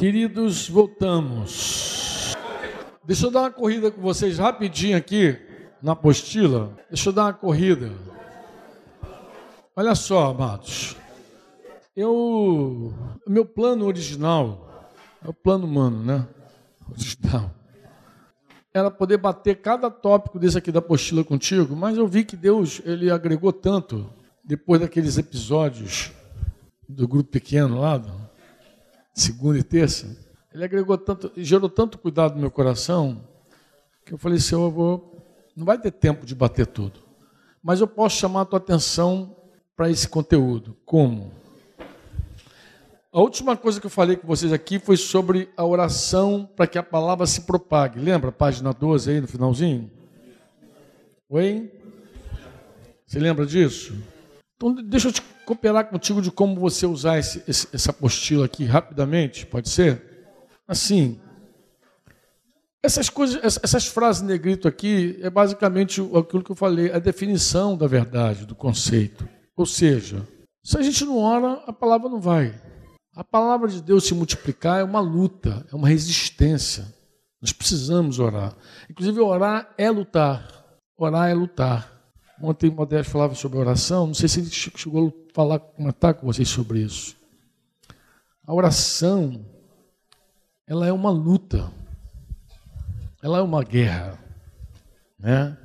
Queridos, voltamos. Deixa eu dar uma corrida com vocês rapidinho aqui na apostila. Deixa eu dar uma corrida. Olha só, amados. Eu, meu plano original é o plano humano, né? Original. Era poder bater cada tópico desse aqui da apostila contigo, mas eu vi que Deus ele agregou tanto depois daqueles episódios do grupo pequeno lá, segunda e terça, ele agregou tanto, gerou tanto cuidado no meu coração, que eu falei, Senhor, eu vou, não vai ter tempo de bater tudo, mas eu posso chamar a tua atenção para esse conteúdo. Como? A última coisa que eu falei com vocês aqui foi sobre a oração para que a palavra se propague. Lembra? Página 12 aí no finalzinho? Oi? Você lembra disso? Então, deixa eu te cooperar contigo de como você usar esse, esse, essa apostila aqui rapidamente, pode ser? Assim, essas coisas, essas frases negrito aqui é basicamente aquilo que eu falei, a definição da verdade, do conceito. Ou seja, se a gente não ora, a palavra não vai. A palavra de Deus se multiplicar é uma luta, é uma resistência. Nós precisamos orar. Inclusive, orar é lutar. Orar é lutar. Ontem o Modesto falava sobre oração, não sei se ele chegou falar, comentar com vocês sobre isso. A oração, ela é uma luta, ela é uma guerra, né?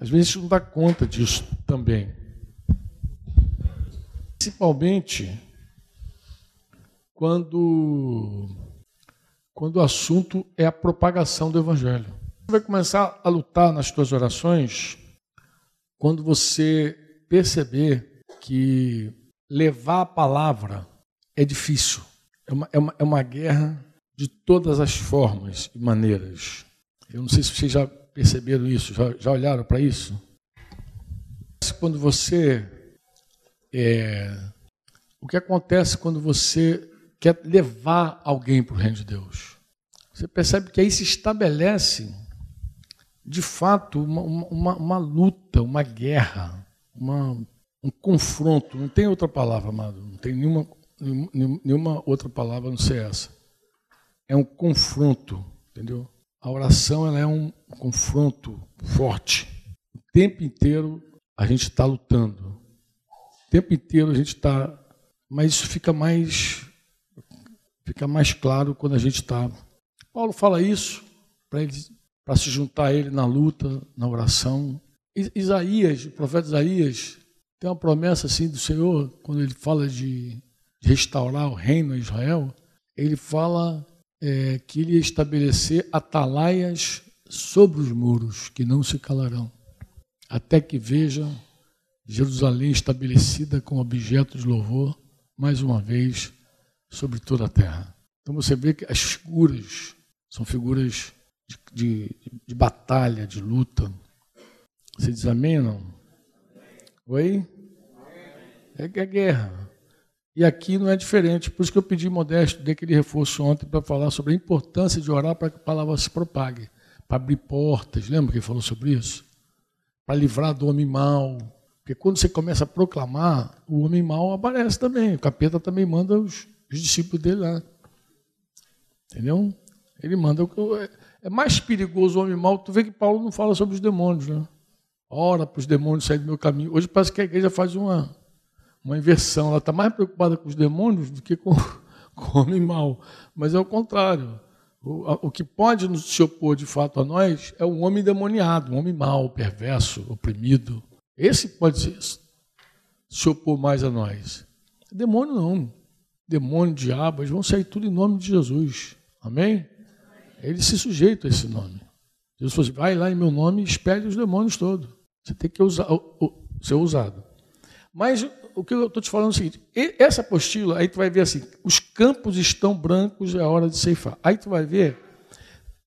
Às vezes a gente não dá conta disso também. Principalmente quando, quando o assunto é a propagação do Evangelho. Você vai começar a lutar nas suas orações quando você perceber que levar a palavra é difícil, é uma, é uma, é uma guerra de todas as formas e maneiras. Eu não sei se vocês já perceberam isso, já, já olharam para isso. Quando você. É, o que acontece quando você quer levar alguém para o reino de Deus? Você percebe que aí se estabelece de fato, uma, uma, uma luta, uma guerra, uma, um confronto. Não tem outra palavra, amado. Não tem nenhuma, nenhuma outra palavra não ser essa. É um confronto, entendeu? A oração ela é um confronto forte. O tempo inteiro a gente está lutando. O tempo inteiro a gente está. Mas isso fica mais, fica mais claro quando a gente está. Paulo fala isso para para se juntar a ele na luta, na oração. Isaías, o profeta Isaías, tem uma promessa assim do Senhor, quando ele fala de restaurar o reino a Israel, ele fala é, que ele ia estabelecer atalaias sobre os muros, que não se calarão, até que veja Jerusalém estabelecida como objeto de louvor, mais uma vez, sobre toda a terra. Então você vê que as figuras são figuras de, de, de batalha, de luta. Você diz amém não? Oi? É, é guerra. E aqui não é diferente. Por isso que eu pedi Modesto, dei aquele reforço ontem para falar sobre a importância de orar para que a palavra se propague, para abrir portas. Lembra que ele falou sobre isso? Para livrar do homem mau. Porque quando você começa a proclamar, o homem mau aparece também. O capeta também manda os, os discípulos dele lá. Entendeu? Ele manda. É mais perigoso o homem mau. Tu vê que Paulo não fala sobre os demônios, né? Ora para os demônios saírem do meu caminho. Hoje parece que a igreja faz uma, uma inversão. Ela está mais preocupada com os demônios do que com, com o homem mau. Mas é o contrário. O, o que pode nos se opor de fato a nós é um homem demoniado, um homem mau, perverso, oprimido. Esse pode se, se opor mais a nós. Demônio não. Demônio, diabo, eles vão sair tudo em nome de Jesus. Amém? Ele se sujeita a esse nome. Jesus falou assim, vai lá em meu nome e espelhe os demônios todos. Você tem que usar, ser usado. Mas o que eu estou te falando é o seguinte: essa apostila, aí tu vai ver assim, os campos estão brancos, é hora de ceifar. Aí tu vai ver,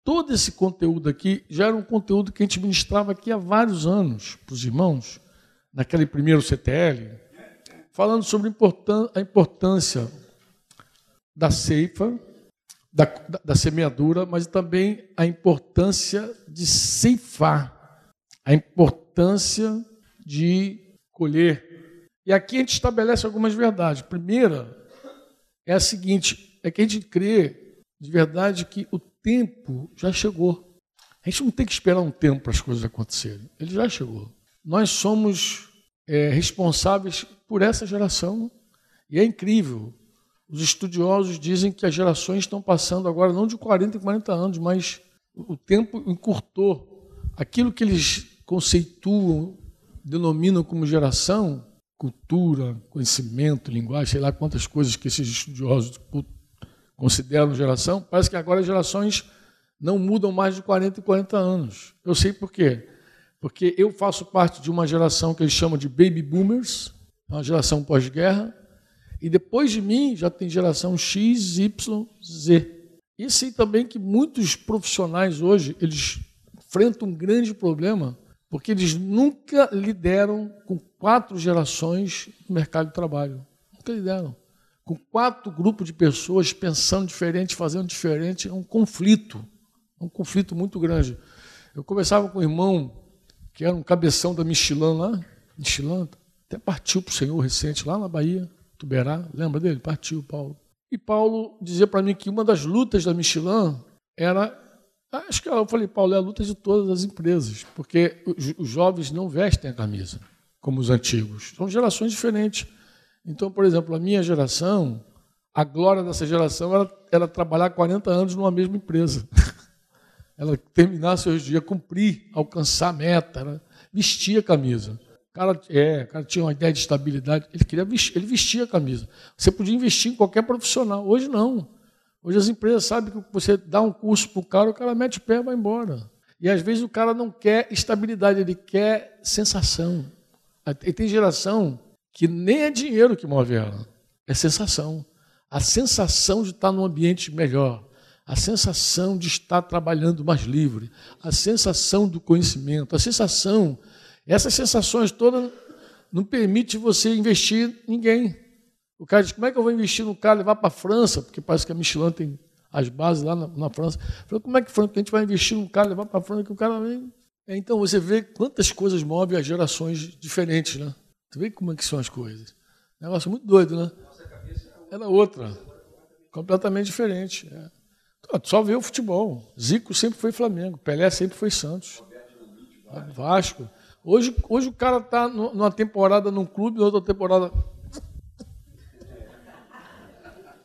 todo esse conteúdo aqui já era um conteúdo que a gente ministrava aqui há vários anos para os irmãos, naquele primeiro CTL, falando sobre a importância da ceifa, da, da, da semeadura, mas também a importância de ceifar, a importância de colher. E aqui a gente estabelece algumas verdades. Primeira é a seguinte: é que a gente crê de verdade que o tempo já chegou. A gente não tem que esperar um tempo para as coisas acontecerem. Ele já chegou. Nós somos é, responsáveis por essa geração. E é incrível. Os estudiosos dizem que as gerações estão passando agora não de 40 em 40 anos, mas o tempo encurtou. Aquilo que eles conceituam, denominam como geração, cultura, conhecimento, linguagem, sei lá quantas coisas que esses estudiosos consideram geração, parece que agora as gerações não mudam mais de 40 e 40 anos. Eu sei por quê. Porque eu faço parte de uma geração que eles chamam de baby boomers, uma geração pós-guerra, e depois de mim já tem geração X, Y, Z. E sei também que muitos profissionais hoje, eles enfrentam um grande problema, porque eles nunca lideram com quatro gerações no mercado de trabalho. Nunca lideram. Com quatro grupos de pessoas pensando diferente, fazendo diferente, é um conflito. É um conflito muito grande. Eu conversava com um irmão que era um cabeção da Michelin lá, Michelin, até partiu para o Senhor recente, lá na Bahia, Tuberá, lembra dele? Partiu, Paulo. E Paulo dizia para mim que uma das lutas da Michelin era. Acho que eu falei, Paulo, é a luta de todas as empresas, porque os jovens não vestem a camisa como os antigos. São gerações diferentes. Então, por exemplo, a minha geração, a glória dessa geração era, era trabalhar 40 anos numa mesma empresa. ela terminar seus dias, cumprir, alcançar a meta, né? vestir a camisa. O cara, é, o cara tinha uma ideia de estabilidade, ele queria vestir, ele vestia a camisa. Você podia investir em qualquer profissional. Hoje não. Hoje as empresas sabem que você dá um curso para o cara, o cara mete o pé e vai embora. E às vezes o cara não quer estabilidade, ele quer sensação. E tem geração que nem é dinheiro que move ela, é sensação. A sensação de estar num ambiente melhor, a sensação de estar trabalhando mais livre, a sensação do conhecimento, a sensação, essas sensações todas não permite você investir ninguém. O cara diz, como é que eu vou investir no cara, levar para a França, porque parece que a Michelin tem as bases lá na, na França. Falei, como é que, a gente vai investir no cara, levar para a França, que o cara vem... É, então, você vê quantas coisas movem as gerações diferentes, né? Você vê como é que são as coisas. Negócio muito doido, né? Era outra, completamente diferente. É. Só ver o futebol. Zico sempre foi Flamengo, Pelé sempre foi Santos. Vasco. Hoje, hoje o cara está numa temporada num clube, outra temporada.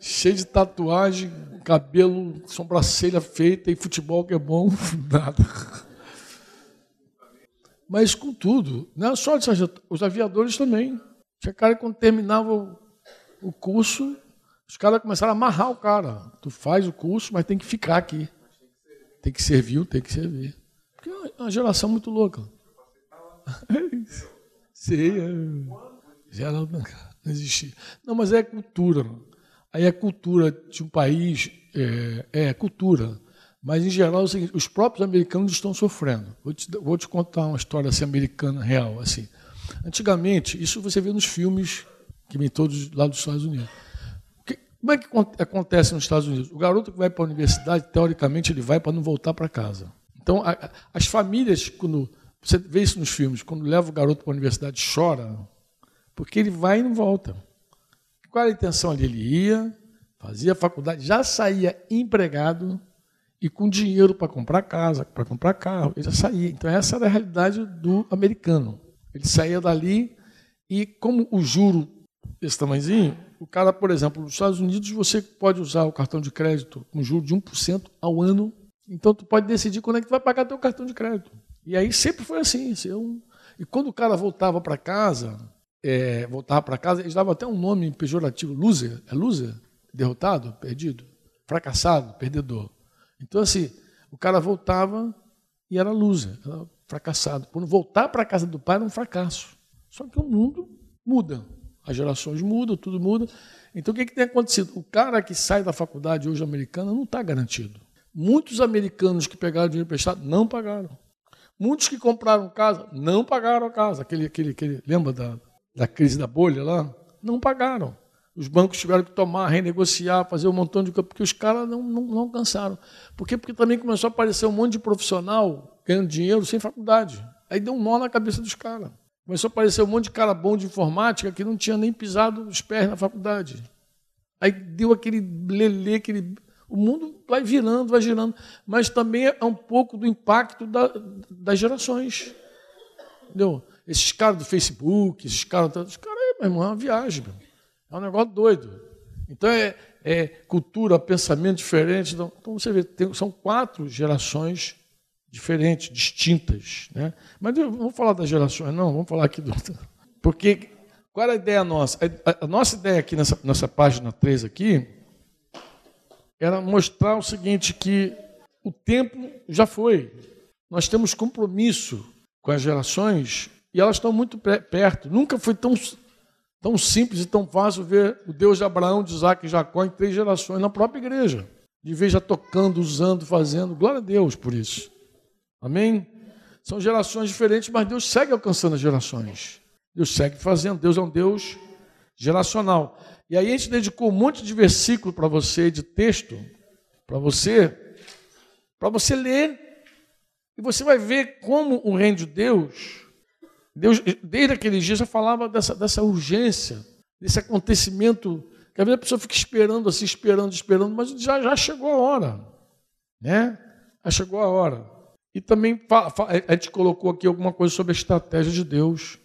Cheio de tatuagem, cabelo, sobrancelha feita e futebol que é bom, nada. Mas com tudo, não é só os aviadores também. Tinha cara que quando terminava o curso, os caras começaram a amarrar o cara. Tu faz o curso, mas tem que ficar aqui. Tem que servir, tem que servir. Porque é uma geração muito louca. Sei, é. Já não, não existia. Não, mas é cultura. Aí é cultura de um país, é, é cultura. Mas, em geral, é os próprios americanos estão sofrendo. Vou te, vou te contar uma história assim, americana real. assim. Antigamente, isso você vê nos filmes que vem todos lá dos Estados Unidos. Como é que acontece nos Estados Unidos? O garoto que vai para a universidade, teoricamente, ele vai para não voltar para casa. Então, a, as famílias, quando você vê isso nos filmes, quando leva o garoto para a universidade, chora, porque ele vai e não volta. Qual era a intenção ali? Ele ia, fazia faculdade, já saía empregado e com dinheiro para comprar casa, para comprar carro, ele já saía. Então, essa era a realidade do americano. Ele saía dali e, como o juro desse tamanhozinho, o cara, por exemplo, nos Estados Unidos você pode usar o cartão de crédito com juros de 1% ao ano. Então tu pode decidir quando é que tu vai pagar teu cartão de crédito. E aí sempre foi assim E quando o cara voltava para casa, é, voltava para casa, eles davam até um nome pejorativo, loser. É loser? Derrotado? Perdido? Fracassado? Perdedor. Então assim, o cara voltava e era loser, era fracassado. Quando voltar para a casa do pai era um fracasso. Só que o mundo muda. As gerações mudam, tudo muda. Então o que, que tem acontecido? O cara que sai da faculdade hoje americana não está garantido. Muitos americanos que pegaram dinheiro emprestado não pagaram. Muitos que compraram casa não pagaram a casa. Aquele, aquele, aquele, lembra da, da crise da bolha lá? Não pagaram. Os bancos tiveram que tomar, renegociar, fazer um montão de coisa, porque os caras não, não, não alcançaram. Por quê? Porque também começou a aparecer um monte de profissional ganhando dinheiro sem faculdade. Aí deu um nó na cabeça dos caras. Começou a aparecer um monte de cara bom de informática que não tinha nem pisado os pés na faculdade. Aí deu aquele lelê, aquele. O mundo vai virando, vai girando. Mas também é um pouco do impacto da, das gerações. Entendeu? Esses caras do Facebook, esses caras. Esses caras, meu irmão, é uma viagem. Meu. É um negócio doido. Então é, é cultura, pensamento diferente. Então, então você vê, tem, são quatro gerações diferentes, distintas. Né? Mas não vamos falar das gerações, não, vamos falar aqui do. Porque qual era a ideia nossa? A, a nossa ideia aqui nessa, nessa página 3 aqui era mostrar o seguinte, que o tempo já foi. Nós temos compromisso com as gerações e elas estão muito perto. Nunca foi tão, tão simples e tão fácil ver o Deus de Abraão, de Isaac e Jacó em três gerações na própria igreja. De vez já tocando, usando, fazendo. Glória a Deus por isso. Amém? São gerações diferentes, mas Deus segue alcançando as gerações. Deus segue fazendo. Deus é um Deus geracional. E aí a gente dedicou um monte de versículo para você, de texto, para você, para você ler. E você vai ver como o reino de Deus, Deus, desde aqueles dias já falava dessa, dessa urgência, desse acontecimento, que às vezes a pessoa fica esperando assim, esperando, esperando, mas já, já chegou a hora. Né? Já chegou a hora. E também a gente colocou aqui alguma coisa sobre a estratégia de Deus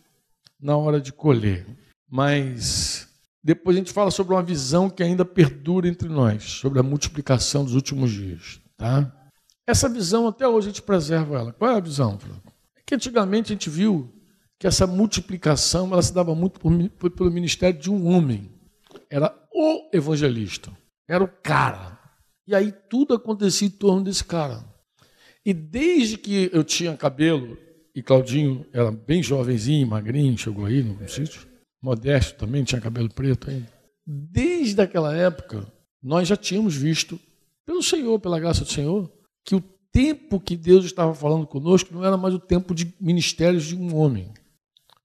na hora de colher. Mas depois a gente fala sobre uma visão que ainda perdura entre nós, sobre a multiplicação dos últimos dias. Tá? Essa visão, até hoje, a gente preserva ela. Qual é a visão, É que antigamente a gente viu que essa multiplicação ela se dava muito por, pelo ministério de um homem. Era o evangelista. Era o cara. E aí tudo acontecia em torno desse cara. E desde que eu tinha cabelo, e Claudinho era bem jovenzinho, magrinho, chegou aí no sítio, modesto também, tinha cabelo preto ainda. Desde aquela época, nós já tínhamos visto, pelo Senhor, pela graça do Senhor, que o tempo que Deus estava falando conosco não era mais o tempo de ministérios de um homem.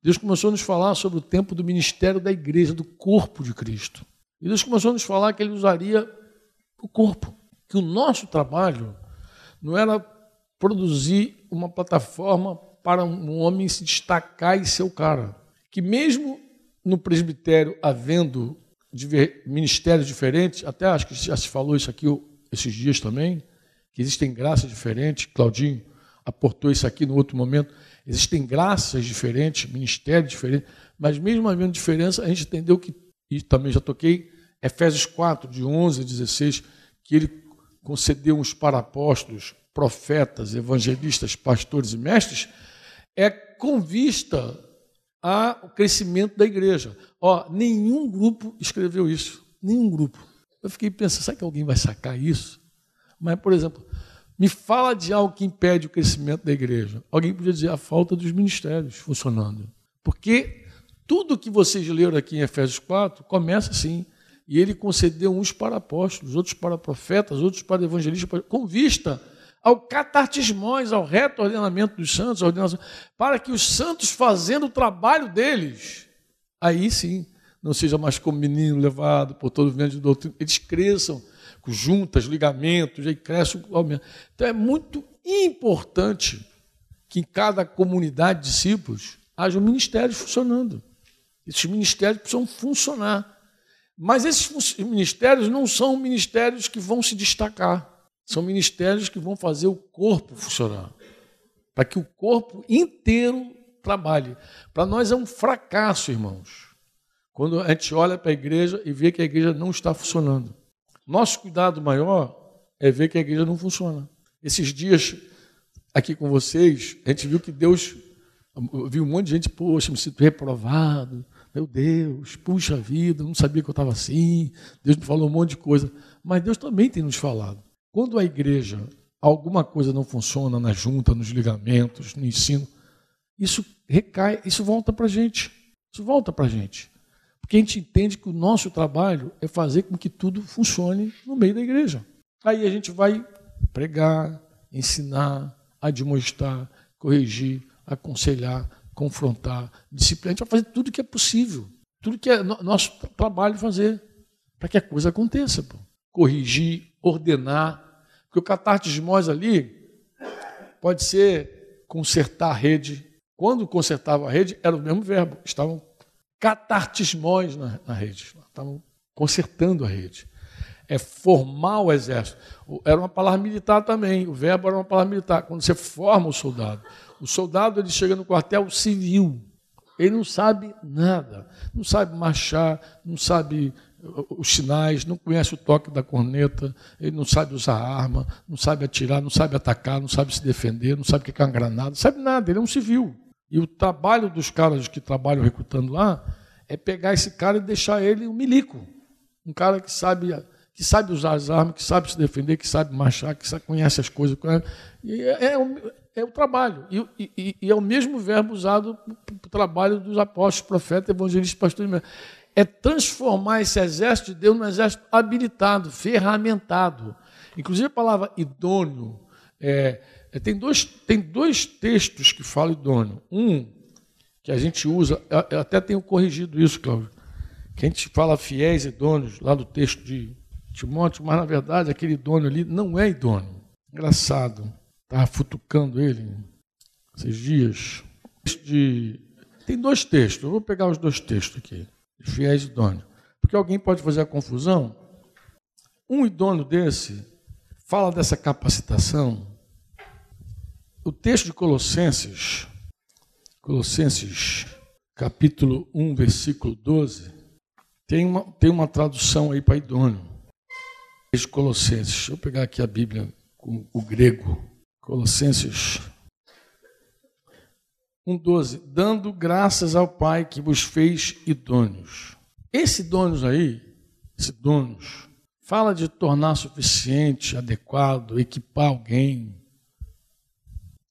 Deus começou a nos falar sobre o tempo do ministério da igreja, do corpo de Cristo. E Deus começou a nos falar que Ele usaria o corpo, que o nosso trabalho não era produzir uma plataforma para um homem se destacar e ser o cara. Que mesmo no presbitério havendo ministérios diferentes, até acho que já se falou isso aqui esses dias também, que existem graças diferentes, Claudinho aportou isso aqui no outro momento, existem graças diferentes, ministérios diferentes, mas mesmo havendo diferença, a gente entendeu que, e também já toquei, Efésios 4, de 11 a 16, que ele concedeu uns para apóstolos, profetas, evangelistas, pastores e mestres, é com vista ao crescimento da igreja. Ó, nenhum grupo escreveu isso, nenhum grupo. Eu fiquei pensando, será que alguém vai sacar isso? Mas, por exemplo, me fala de algo que impede o crescimento da igreja. Alguém podia dizer a falta dos ministérios funcionando. Porque tudo que vocês leram aqui em Efésios 4 começa assim. E ele concedeu uns para apóstolos, outros para profetas, outros para evangelistas, com vista ao catartismós, ao reto ordenamento dos santos, para que os santos, fazendo o trabalho deles, aí sim, não seja mais como menino levado por todo o vento de doutrina, eles cresçam com juntas, ligamentos, aí cresce o aumento. Então é muito importante que em cada comunidade de discípulos haja ministérios funcionando. Esses ministérios precisam funcionar. Mas esses ministérios não são ministérios que vão se destacar. São ministérios que vão fazer o corpo funcionar. Para que o corpo inteiro trabalhe. Para nós é um fracasso, irmãos, quando a gente olha para a igreja e vê que a igreja não está funcionando. Nosso cuidado maior é ver que a igreja não funciona. Esses dias aqui com vocês, a gente viu que Deus viu um monte de gente, poxa, me sinto reprovado, meu Deus, puxa vida, não sabia que eu estava assim, Deus me falou um monte de coisa. Mas Deus também tem nos falado. Quando a igreja, alguma coisa não funciona na junta, nos ligamentos, no ensino, isso recai, isso volta para a gente. Isso volta para a gente. Porque a gente entende que o nosso trabalho é fazer com que tudo funcione no meio da igreja. Aí a gente vai pregar, ensinar, admoestar, corrigir, aconselhar, confrontar, disciplinar. A gente vai fazer tudo que é possível, tudo que é nosso trabalho fazer, para que a coisa aconteça. Pô. Corrigir, ordenar, porque o catartismós ali pode ser consertar a rede. Quando consertava a rede, era o mesmo verbo. Estavam catartismós na, na rede. Estavam consertando a rede. é formar o exército. Era uma palavra militar também, o verbo era uma palavra militar. Quando você forma o soldado, o soldado ele chega no quartel civil, ele não sabe nada, não sabe marchar, não sabe os sinais, não conhece o toque da corneta, ele não sabe usar arma, não sabe atirar, não sabe atacar, não sabe se defender, não sabe o que é uma granada, não sabe nada, ele é um civil. E o trabalho dos caras que trabalham recrutando lá é pegar esse cara e deixar ele um milico. Um cara que sabe, que sabe usar as armas, que sabe se defender, que sabe marchar, que sabe, conhece as coisas. E é, é, o, é o trabalho. E, e, e, é o mesmo verbo usado para o trabalho dos apóstolos, profetas, evangelistas, pastores. É transformar esse exército de Deus num exército habilitado, ferramentado. Inclusive a palavra idôneo. É, tem, dois, tem dois textos que falam idôneo. Um que a gente usa, eu até tenho corrigido isso, Cláudio, que a gente fala fiéis idôneos, lá do texto de Timóteo, mas na verdade aquele idôneo ali não é idôneo. Engraçado, estava futucando ele esses dias. De... Tem dois textos, eu vou pegar os dois textos aqui, de fiéis idôneos. Porque alguém pode fazer a confusão. Um idôneo desse fala dessa capacitação. O texto de Colossenses, Colossenses, capítulo 1, versículo 12, tem uma, tem uma tradução aí para idôneo. De Colossenses, deixa eu pegar aqui a Bíblia com o grego. Colossenses 1,12. Dando graças ao Pai que vos fez idôneos. Esse idôneos aí, esse idôneos, fala de tornar suficiente, adequado, equipar alguém,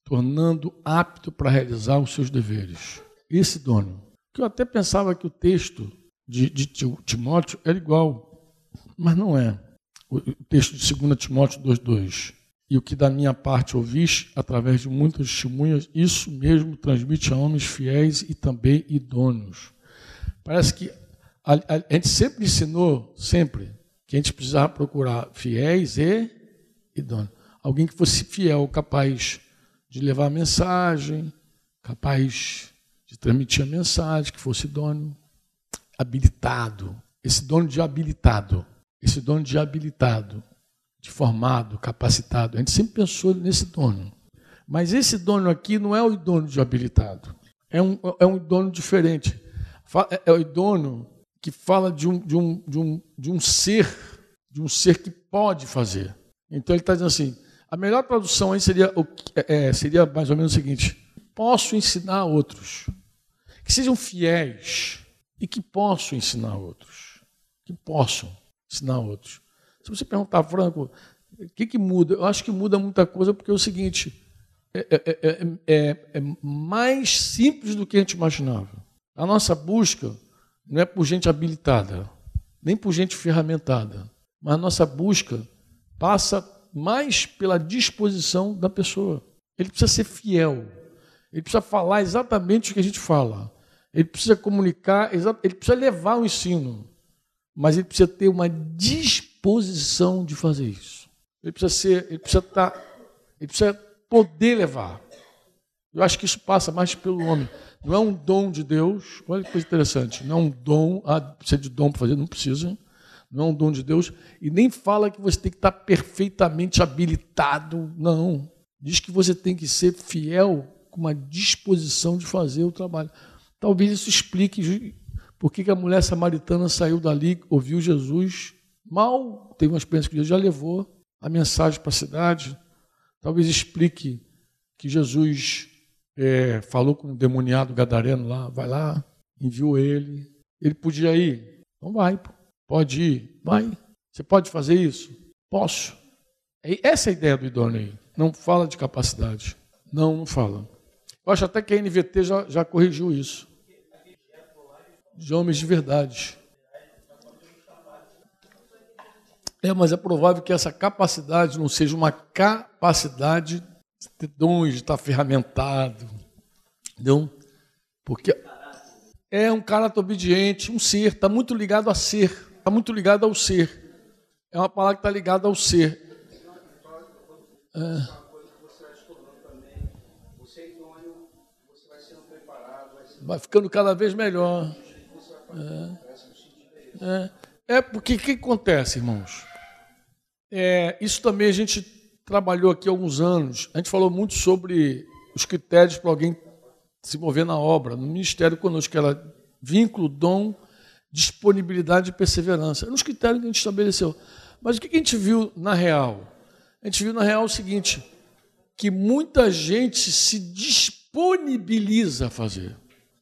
tornando apto para realizar os seus deveres. Esse dono. Que eu até pensava que o texto de, de Timóteo era igual, mas não é. O texto de 2 Timóteo 2,2. E o que da minha parte ouvis, através de muitas testemunhas, isso mesmo transmite a homens fiéis e também idôneos. Parece que a, a, a gente sempre ensinou, sempre, que a gente precisava procurar fiéis e idôneos. Alguém que fosse fiel, capaz de levar a mensagem, capaz de transmitir a mensagem, que fosse dono habilitado. Esse dono de habilitado, esse dono de habilitado, de formado, capacitado. A gente sempre pensou nesse dono. Mas esse dono aqui não é o dono de habilitado. É um, é um dono diferente. É, é o dono que fala de um, de, um, de, um, de um ser, de um ser que pode fazer. Então ele está dizendo assim: a melhor tradução aí seria, é, seria mais ou menos o seguinte: posso ensinar outros que sejam fiéis e que possam ensinar outros, que possam ensinar outros. Se você perguntar, Franco, o que, que muda? Eu acho que muda muita coisa porque é o seguinte: é, é, é, é mais simples do que a gente imaginava. A nossa busca não é por gente habilitada, nem por gente ferramentada, mas a nossa busca passa mais pela disposição da pessoa. Ele precisa ser fiel. Ele precisa falar exatamente o que a gente fala. Ele precisa comunicar, ele precisa levar o ensino. Mas ele precisa ter uma disposição de fazer isso. Ele precisa ser, ele precisa estar, tá, ele precisa poder levar. Eu acho que isso passa mais pelo homem. Não é um dom de Deus. Olha que coisa interessante. Não é um dom. Ah, precisa de dom para fazer, não precisa não é um dom de Deus, e nem fala que você tem que estar perfeitamente habilitado, não. Diz que você tem que ser fiel com uma disposição de fazer o trabalho. Talvez isso explique por que a mulher samaritana saiu dali, ouviu Jesus, mal teve uma experiência que Jesus já levou a mensagem para a cidade. Talvez explique que Jesus é, falou com o demoniado gadareno lá, vai lá, enviou ele. Ele podia ir, não vai, pô. Pode ir? Vai. Você pode fazer isso? Posso. Essa é a ideia do idôneo. Não fala de capacidade. Não, não fala. Eu acho até que a NVT já, já corrigiu isso. De homens de verdade. É, mas é provável que essa capacidade não seja uma capacidade de ter dons, de estar ferramentado. Entendeu? Porque é um caráter obediente, um ser, está muito ligado a ser está muito ligado ao ser. É uma palavra que está ligada ao ser. É. Vai ficando cada vez melhor. É, é. é porque o que acontece, irmãos? É, isso também a gente trabalhou aqui há alguns anos. A gente falou muito sobre os critérios para alguém se mover na obra, no ministério conosco, que era vínculo, dom, disponibilidade e perseverança. Eram os critérios que a gente estabeleceu. Mas o que a gente viu na real? A gente viu na real o seguinte: que muita gente se disponibiliza a fazer,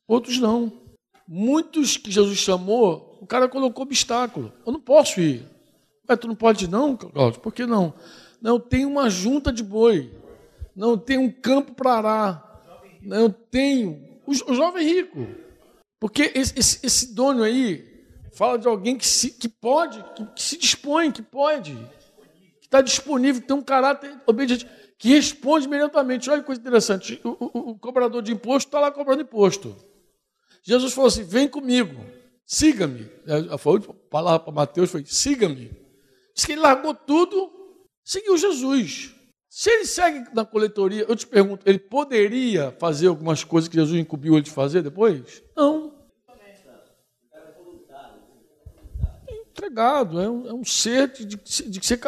outros não. Muitos que Jesus chamou, o cara colocou obstáculo. Eu não posso ir. Mas tu não pode não, Cláudio? Por que não? Não, tem uma junta de boi. Não, tem um campo para arar. Não, tenho. O jovem rico. Porque esse, esse, esse, dono aí fala de alguém que, se, que pode, que, que se dispõe, que pode, que está disponível, que tem um caráter obediente, que responde imediatamente. Olha que coisa interessante. O, o, o cobrador de imposto está lá cobrando imposto. Jesus falou assim: vem comigo, siga-me. A palavra para Mateus foi: siga-me. Diz que ele largou tudo, seguiu Jesus. Se ele segue na coletoria, eu te pergunto, ele poderia fazer algumas coisas que Jesus incumbiu ele de fazer depois? Não. É um, é um ser de, de, de ser.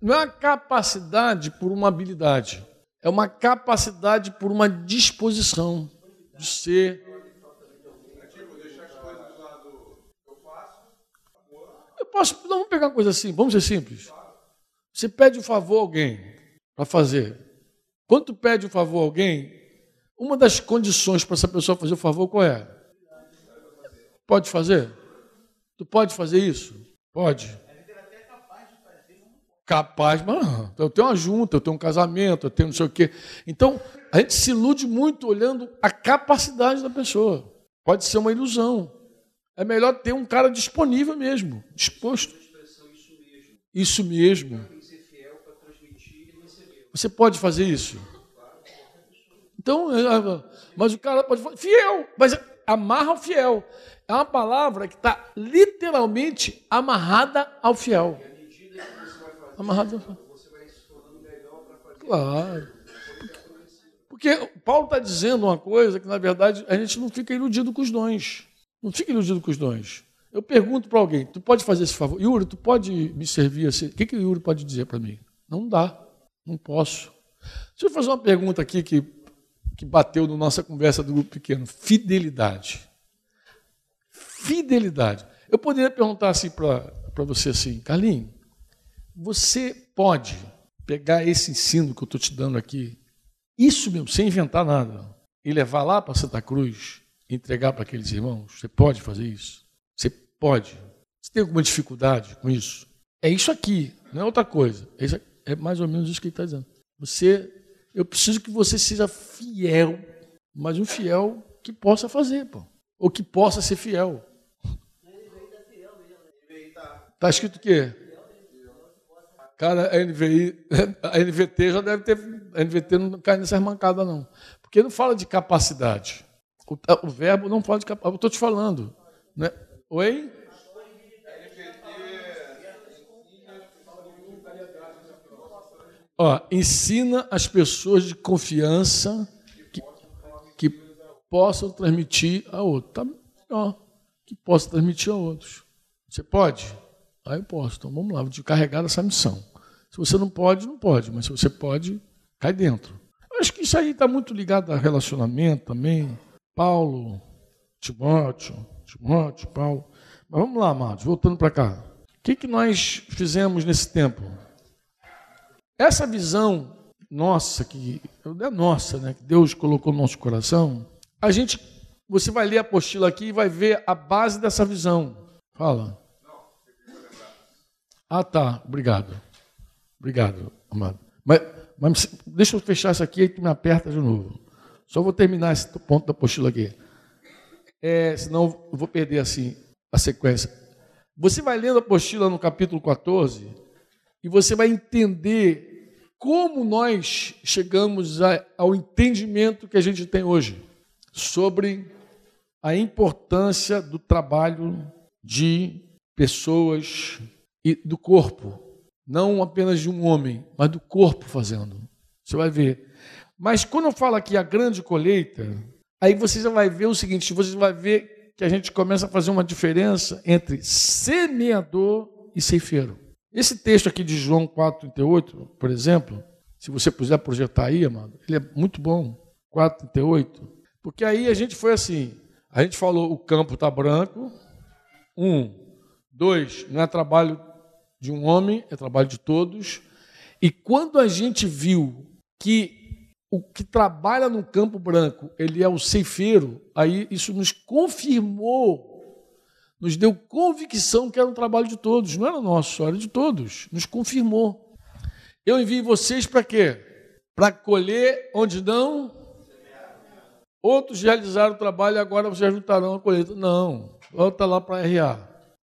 Não é uma capacidade por uma habilidade, é uma capacidade por uma disposição de ser Posso, vamos pegar uma coisa assim, vamos ser simples. Você pede um favor a alguém para fazer. Quando pede um favor a alguém, uma das condições para essa pessoa fazer o favor qual é? Pode fazer? Tu pode fazer isso? Pode. Capaz, mas eu tenho uma junta, eu tenho um casamento, eu tenho não sei o quê. Então, a gente se ilude muito olhando a capacidade da pessoa. Pode ser uma ilusão. É melhor ter um cara disponível mesmo, disposto. Isso mesmo. Você pode fazer isso. Então, é, é, mas o cara pode falar, fiel, mas amarra o fiel. É uma palavra que está literalmente amarrada ao fiel. Amarrada ao fiel. Claro. Porque Paulo está dizendo uma coisa que, na verdade, a gente não fica iludido com os dons. Não fique iludido com os dons. Eu pergunto para alguém, tu pode fazer esse favor? Yuri, tu pode me servir assim? O que, que o Yuri pode dizer para mim? Não dá, não posso. Deixa eu fazer uma pergunta aqui que, que bateu na nossa conversa do grupo pequeno. Fidelidade. Fidelidade. Eu poderia perguntar assim para você assim, Carlinhos, você pode pegar esse ensino que eu estou te dando aqui, isso mesmo, sem inventar nada, e levar lá para Santa Cruz entregar para aqueles irmãos? Você pode fazer isso? Você pode. Você tem alguma dificuldade com isso? É isso aqui, não é outra coisa. É, é mais ou menos isso que ele está dizendo. Você, eu preciso que você seja fiel, mas um fiel que possa fazer, pô. ou que possa ser fiel. Está escrito o quê? Cara, a NVI, a NVT já deve ter. A NVT não cai nessa mancada, não. Porque não fala de capacidade. O, o verbo não pode. Eu estou te falando. Né? Oi? Ó, ensina as pessoas de confiança que, que possam transmitir a outros. Tá melhor. Que possam transmitir a outros. Você pode? Ah, eu posso. Então vamos lá, vou te carregar essa missão. Se você não pode, não pode. Mas se você pode, cai dentro. Eu acho que isso aí está muito ligado a relacionamento também. Paulo, Timóteo, Timóteo, Paulo. Mas vamos lá, amados, voltando para cá. O que, que nós fizemos nesse tempo? Essa visão nossa, que é nossa, né, que Deus colocou no nosso coração, a gente, você vai ler a apostila aqui e vai ver a base dessa visão. Fala. Ah, tá. Obrigado. Obrigado, amado. Mas, mas deixa eu fechar isso aqui e tu me aperta de novo. Só vou terminar esse ponto da apostila aqui. É, senão eu vou perder assim a sequência. Você vai lendo a apostila no capítulo 14 e você vai entender como nós chegamos a, ao entendimento que a gente tem hoje sobre a importância do trabalho de pessoas e do corpo, não apenas de um homem, mas do corpo fazendo. Você vai ver mas quando eu falo aqui a grande colheita, aí você já vai ver o seguinte: você vai ver que a gente começa a fazer uma diferença entre semeador e ceifeiro. Esse texto aqui de João 4,38, por exemplo, se você puder projetar aí, amado, ele é muito bom. 4,38. Porque aí a gente foi assim: a gente falou o campo está branco, um, dois, não é trabalho de um homem, é trabalho de todos. E quando a gente viu que o que trabalha no campo branco, ele é o ceifeiro, aí isso nos confirmou nos deu convicção que era um trabalho de todos, não era nosso, era de todos, nos confirmou. Eu envio vocês para quê? Para colher onde não. Outros realizaram o trabalho e agora vocês juntarão a colheita. Não, volta lá para RA.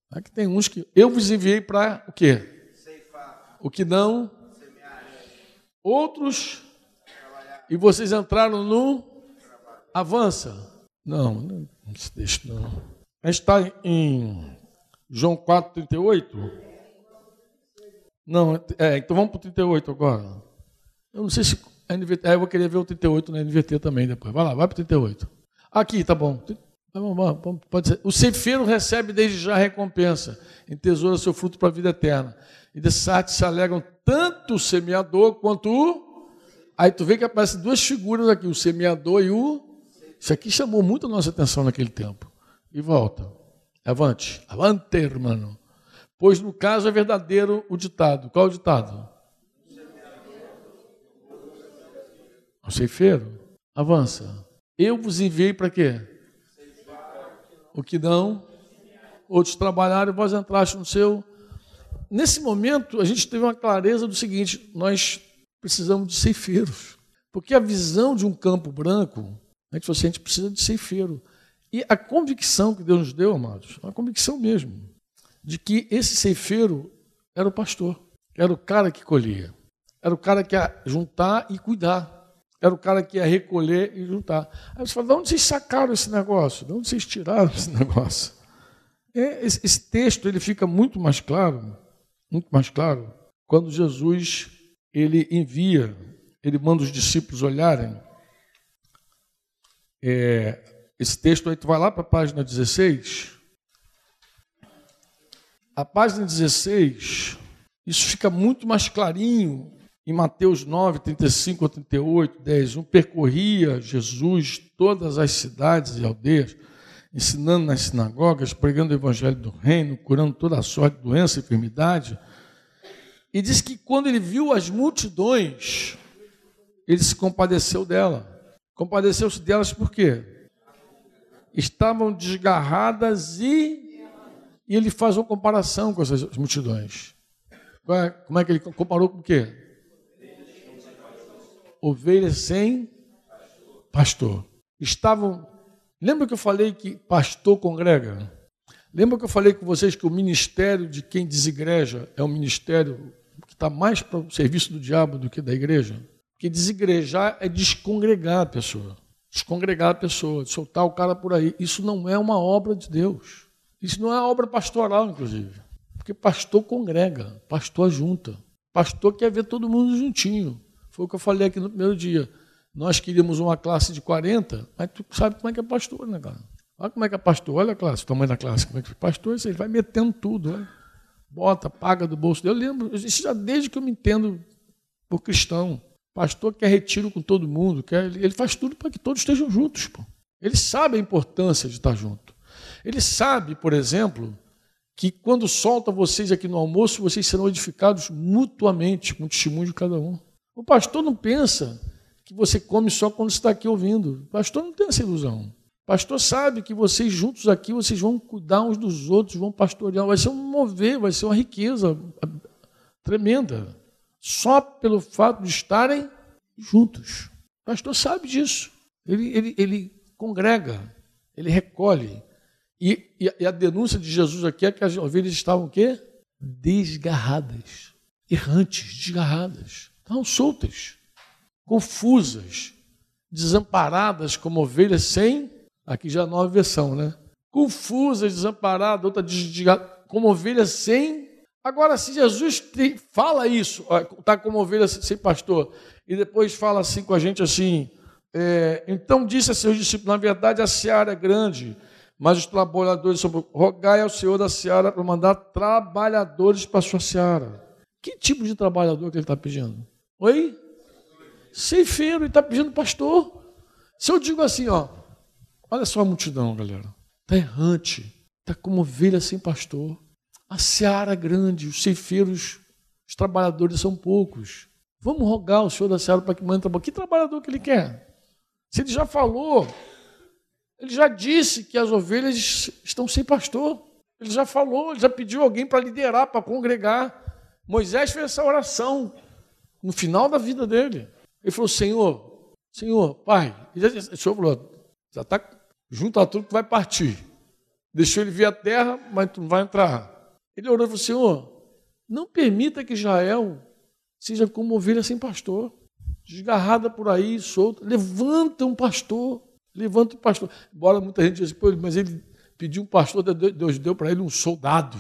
Aqui tem uns que. Eu vos enviei para o quê? O que não. Outros. E vocês entraram no. Avança. Não, não, não. A gente está em João 4, 38? Não, é, então vamos para o 38 agora. Eu não sei se. É, eu vou querer ver o 38 na NVT também depois. Vai lá, vai para o 38. Aqui, tá bom. Pode ser. O ceifeiro recebe desde já recompensa, em tesoura seu fruto para a vida eterna. E de Sate se alegram tanto o semeador quanto o. Aí tu vê que aparecem duas figuras aqui, o semeador e o. Isso aqui chamou muito a nossa atenção naquele tempo e volta. Avante, avante, irmão. Pois no caso é verdadeiro o ditado. Qual é o ditado? O ceifeiro. Avança. Eu vos enviei para quê? O que não? Outros trabalharam e vós entraste no seu. Nesse momento, a gente teve uma clareza do seguinte: nós precisamos de ceifeiros. Porque a visão de um campo branco, a gente, assim, a gente precisa de ceifeiro. E a convicção que Deus nos deu, amados, uma convicção mesmo, de que esse ceifeiro era o pastor, era o cara que colhia, era o cara que ia juntar e cuidar, era o cara que ia recolher e juntar. Aí você fala, de onde vocês sacaram esse negócio? De onde vocês tiraram esse negócio? É, esse, esse texto ele fica muito mais claro, muito mais claro, quando Jesus ele envia, ele manda os discípulos olharem é, esse texto aí, tu vai lá para a página 16. A página 16, isso fica muito mais clarinho em Mateus 9, 35 a 38, 10. Um percorria Jesus todas as cidades e aldeias, ensinando nas sinagogas, pregando o evangelho do reino, curando toda a sorte de doença e enfermidade. E diz que quando ele viu as multidões, ele se compadeceu dela. Compadeceu-se delas por quê? Estavam desgarradas e, e ele faz uma comparação com essas multidões. É, como é que ele comparou com o quê? Ovelhas sem pastor. Estavam. Lembra que eu falei que pastor congrega? Lembra que eu falei com vocês que o ministério de quem desigreja é um ministério que está mais para o serviço do diabo do que da igreja? Porque desigrejar é descongregar a pessoa descongregar a pessoa, soltar o cara por aí. Isso não é uma obra de Deus. Isso não é obra pastoral, inclusive. Porque pastor congrega, pastor junta. Pastor quer ver todo mundo juntinho. Foi o que eu falei aqui no primeiro dia. Nós queríamos uma classe de 40, mas tu sabe como é que é pastor, né, cara? Olha como é que é pastor, olha a classe, o tamanho da classe, como é que é pastor, ele vai metendo tudo, olha. bota, paga do bolso dele. Eu lembro, isso já desde que eu me entendo por cristão. Pastor quer retiro com todo mundo, quer, ele faz tudo para que todos estejam juntos. Pô. Ele sabe a importância de estar junto. Ele sabe, por exemplo, que quando solta vocês aqui no almoço, vocês serão edificados mutuamente, com o testemunho de cada um. O pastor não pensa que você come só quando está aqui ouvindo. O pastor não tem essa ilusão. O pastor sabe que vocês juntos aqui, vocês vão cuidar uns dos outros, vão pastorear. Vai ser um mover, vai ser uma riqueza tremenda só pelo fato de estarem juntos. O pastor sabe disso. Ele, ele, ele congrega, ele recolhe. E, e, a denúncia de Jesus aqui é que as ovelhas estavam o quê? Desgarradas, errantes, desgarradas. Estavam soltas, confusas, desamparadas como ovelhas sem. Aqui já a nova versão, né? Confusas, desamparadas, outra desgarrada, como ovelhas sem Agora, se Jesus fala isso, está como ovelha sem pastor, e depois fala assim com a gente assim, é, então disse a seus discípulos, na verdade a seara é grande, Mas os trabalhadores são rogai ao Senhor da seara para mandar trabalhadores para a sua seara. Que tipo de trabalhador que ele está pedindo? Oi? Ceifeiro, ele está pedindo pastor. Se eu digo assim, ó, olha só a multidão, galera. Está errante, está como ovelha sem pastor. A seara grande, os ceifeiros, os trabalhadores são poucos. Vamos rogar ao Senhor da seara para que mande trabalho. Que trabalhador que ele quer? Se ele já falou, ele já disse que as ovelhas estão sem pastor. Ele já falou, ele já pediu alguém para liderar, para congregar. Moisés fez essa oração no final da vida dele. Ele falou: Senhor, Senhor, Pai, o Senhor falou: já está junto a tudo que vai partir. Deixou ele vir à terra, mas tu não vai entrar. Ele orou e falou: Senhor, não permita que Israel seja como ovelha sem pastor, desgarrada por aí, solta. Levanta um pastor, levanta um pastor. Embora muita gente diga assim, mas ele pediu um pastor, Deus deu para ele um soldado,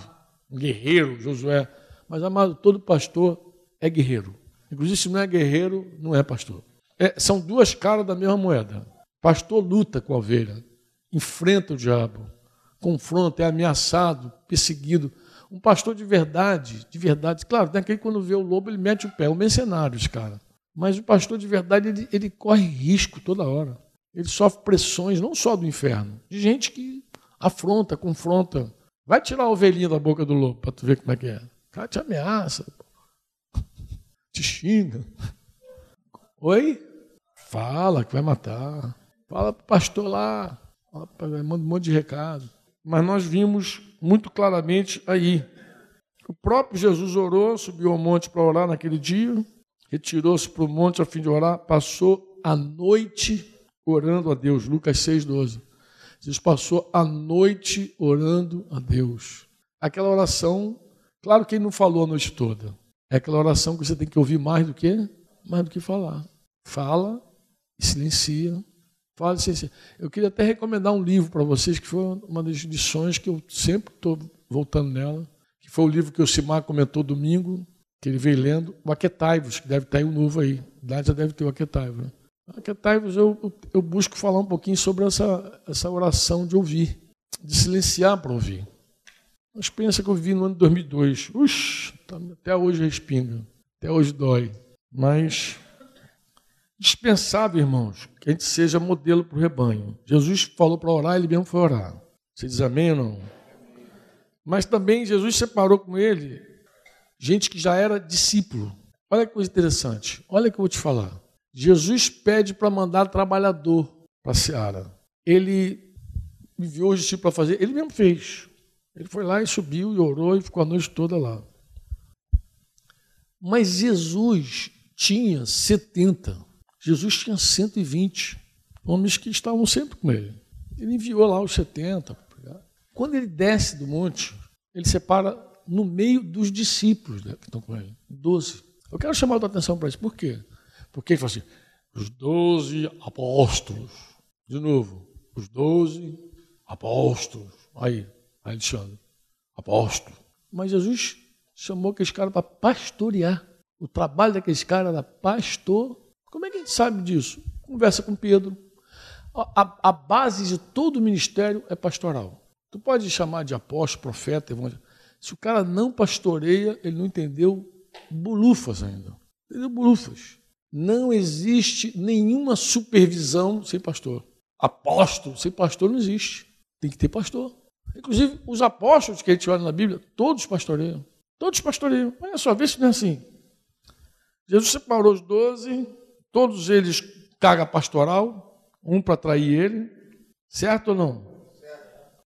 um guerreiro, Josué. Mas, amado, todo pastor é guerreiro. Inclusive, se não é guerreiro, não é pastor. É, são duas caras da mesma moeda. Pastor luta com a ovelha, enfrenta o diabo, confronta, é ameaçado, perseguido. Um pastor de verdade, de verdade, claro, tem aquele que quando vê o lobo, ele mete o pé, é um mercenário, esse cara. Mas o pastor de verdade, ele, ele corre risco toda hora. Ele sofre pressões, não só do inferno, de gente que afronta, confronta. Vai tirar a ovelhinha da boca do lobo para tu ver como é que é. O cara te ameaça, te xinga. Oi? Fala que vai matar. Fala para o pastor lá. Manda um monte de recado. Mas nós vimos muito claramente aí. O próprio Jesus orou, subiu ao monte para orar naquele dia, retirou-se para o monte a fim de orar, passou a noite orando a Deus. Lucas 6,12. Jesus passou a noite orando a Deus. Aquela oração, claro que ele não falou a noite toda. É aquela oração que você tem que ouvir mais do que mais do que falar. Fala e silencia Fala assim, eu queria até recomendar um livro para vocês, que foi uma das lições que eu sempre estou voltando nela, que foi o livro que o Simar comentou domingo, que ele veio lendo, o Aquetaivos, que deve estar aí um novo aí. Lá já deve ter o Aquetaivos. Né? Aquetaivos eu, eu busco falar um pouquinho sobre essa, essa oração de ouvir, de silenciar para ouvir. Uma experiência que eu vivi no ano de 2002. Ux, tá, até hoje respinga, até hoje dói. Mas dispensável, irmãos, que a gente seja modelo para o rebanho. Jesus falou para orar, ele mesmo foi orar. Você diz amém ou não? Mas também Jesus separou com ele gente que já era discípulo. Olha que coisa interessante. Olha que eu vou te falar. Jesus pede para mandar trabalhador para a seara. Ele enviou os discípulos para fazer, ele mesmo fez. Ele foi lá e subiu e orou e ficou a noite toda lá. Mas Jesus tinha 70. Jesus tinha 120 homens que estavam sempre com ele. Ele enviou lá os 70. Quando ele desce do monte, ele separa no meio dos discípulos né, que estão com ele, 12. Eu quero chamar a atenção para isso. Por quê? Porque ele fala assim: os 12 apóstolos. De novo, os 12 apóstolos. Aí, Alexandre, apóstolo. Mas Jesus chamou aqueles caras para pastorear. O trabalho daqueles caras era pastor como é que a gente sabe disso? Conversa com Pedro. A, a, base de todo o ministério é pastoral. Tu pode chamar de apóstolo, profeta, evangelista. Se o cara não pastoreia, ele não entendeu bulufas ainda. Entendeu bulufas? Não existe nenhuma supervisão sem pastor. Apóstolo sem pastor não existe. Tem que ter pastor. Inclusive, os apóstolos que a gente olha na Bíblia, todos pastoreiam. Todos pastoreiam. Olha só, vê se não é assim. Jesus separou os doze, Todos eles carga pastoral, um para atrair ele, certo ou não?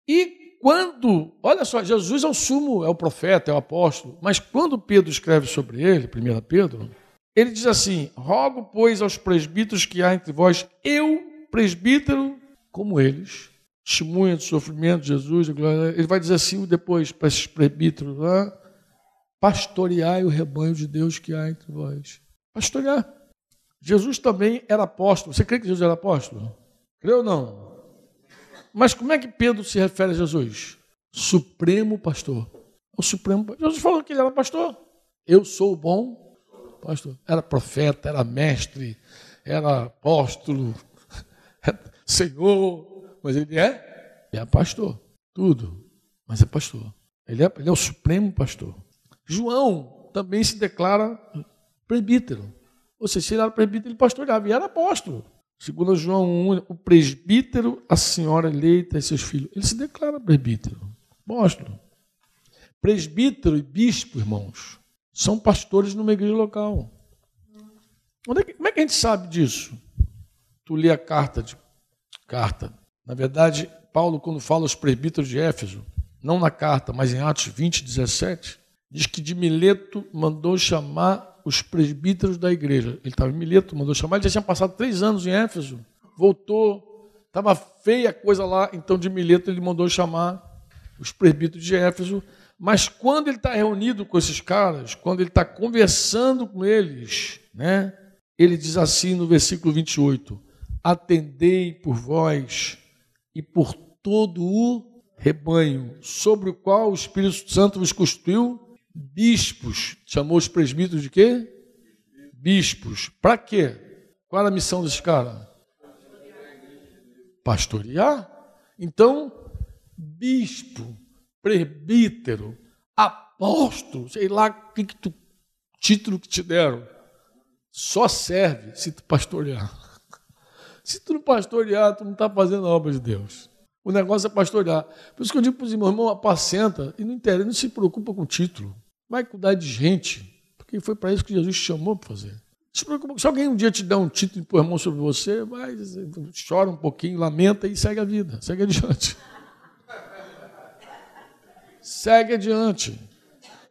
E quando, olha só, Jesus é o sumo, é o profeta, é o apóstolo, mas quando Pedro escreve sobre ele, 1 Pedro, ele diz assim: Rogo, pois, aos presbíteros que há entre vós, eu, presbítero, como eles, testemunha do sofrimento de Jesus, ele vai dizer assim depois para esses presbíteros lá, pastoreai o rebanho de Deus que há entre vós. Pastorear. Jesus também era apóstolo. Você crê que Jesus era apóstolo? Crê ou não? Mas como é que Pedro se refere a Jesus? Supremo pastor. O supremo Jesus falou que ele era pastor. Eu sou o bom pastor. Era profeta, era mestre, era apóstolo, senhor, mas ele é É pastor. Tudo. Mas é pastor. Ele é, ele é o supremo pastor. João também se declara presbítero. Seja, se era presbítero, ele pastoreava e era apóstolo. Segundo João 1, o presbítero, a senhora eleita e seus filhos. Ele se declara presbítero, apóstolo. Presbítero e bispo, irmãos, são pastores numa igreja local. É que, como é que a gente sabe disso? Tu lê a carta de carta. Na verdade, Paulo, quando fala aos presbíteros de Éfeso, não na carta, mas em Atos 20, 17, diz que de Mileto mandou chamar os presbíteros da igreja. Ele estava em Mileto, mandou chamar, ele já tinha passado três anos em Éfeso, voltou, estava feia a coisa lá, então de Mileto ele mandou chamar os presbíteros de Éfeso. Mas quando ele está reunido com esses caras, quando ele está conversando com eles, né, ele diz assim no versículo 28: Atendei por vós e por todo o rebanho, sobre o qual o Espírito Santo vos constituiu bispos. Chamou os presbíteros de quê? Bispos. Para quê? Qual era a missão desse cara? Pastorear. Então, bispo, presbítero, apóstolo, sei lá que, que tu, título que te deram, só serve se tu pastorear. Se tu não pastorear, tu não está fazendo a obra de Deus. O negócio é pastorear. Por isso que eu digo para os irmãos, irmão, apacenta e não interessa, não se preocupa com o título. Vai cuidar de gente, porque foi para isso que Jesus te chamou para fazer. Se, preocupa, se alguém um dia te der um título e pôr a mão sobre você, vai, chora um pouquinho, lamenta e segue a vida, segue adiante. segue adiante.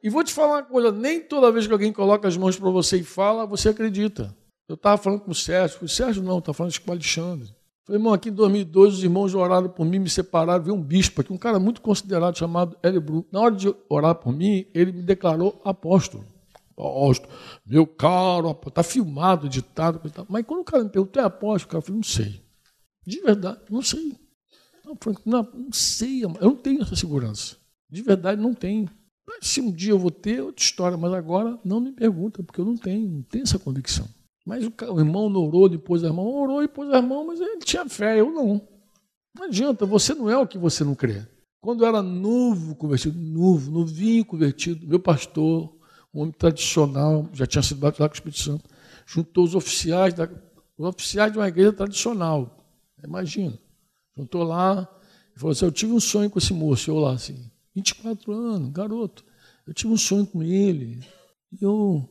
E vou te falar uma coisa: nem toda vez que alguém coloca as mãos para você e fala, você acredita. Eu estava falando com o Sérgio, o Sérgio não, estava falando com o Alexandre. Falei, irmão, aqui em 2012 os irmãos oraram por mim, me separaram, veio um bispo aqui, um cara muito considerado chamado Hélio Bru. Na hora de orar por mim, ele me declarou apóstolo. Apóstolo, meu caro, está filmado, editado, mas quando o cara me perguntou, é apóstolo? O cara não sei. De verdade, não sei. Não, não, não sei, eu não tenho essa segurança. De verdade, não tenho. Se um dia eu vou ter, outra história, mas agora não me pergunta, porque eu não tenho, não tenho essa convicção. Mas o, irmão não orou, depois o irmão orou, depois o irmão, mas ele tinha fé, eu não. Não adianta, você não é o que você não crê. Quando eu era novo convertido, novo, novinho convertido, meu pastor, um homem tradicional, já tinha sido batizado com o Espírito Santo, juntou os oficiais, da, os oficiais de uma igreja tradicional. Imagina. Juntou lá e falou assim: Eu tive um sonho com esse moço. Eu lá assim, 24 anos, garoto. Eu tive um sonho com ele. E eu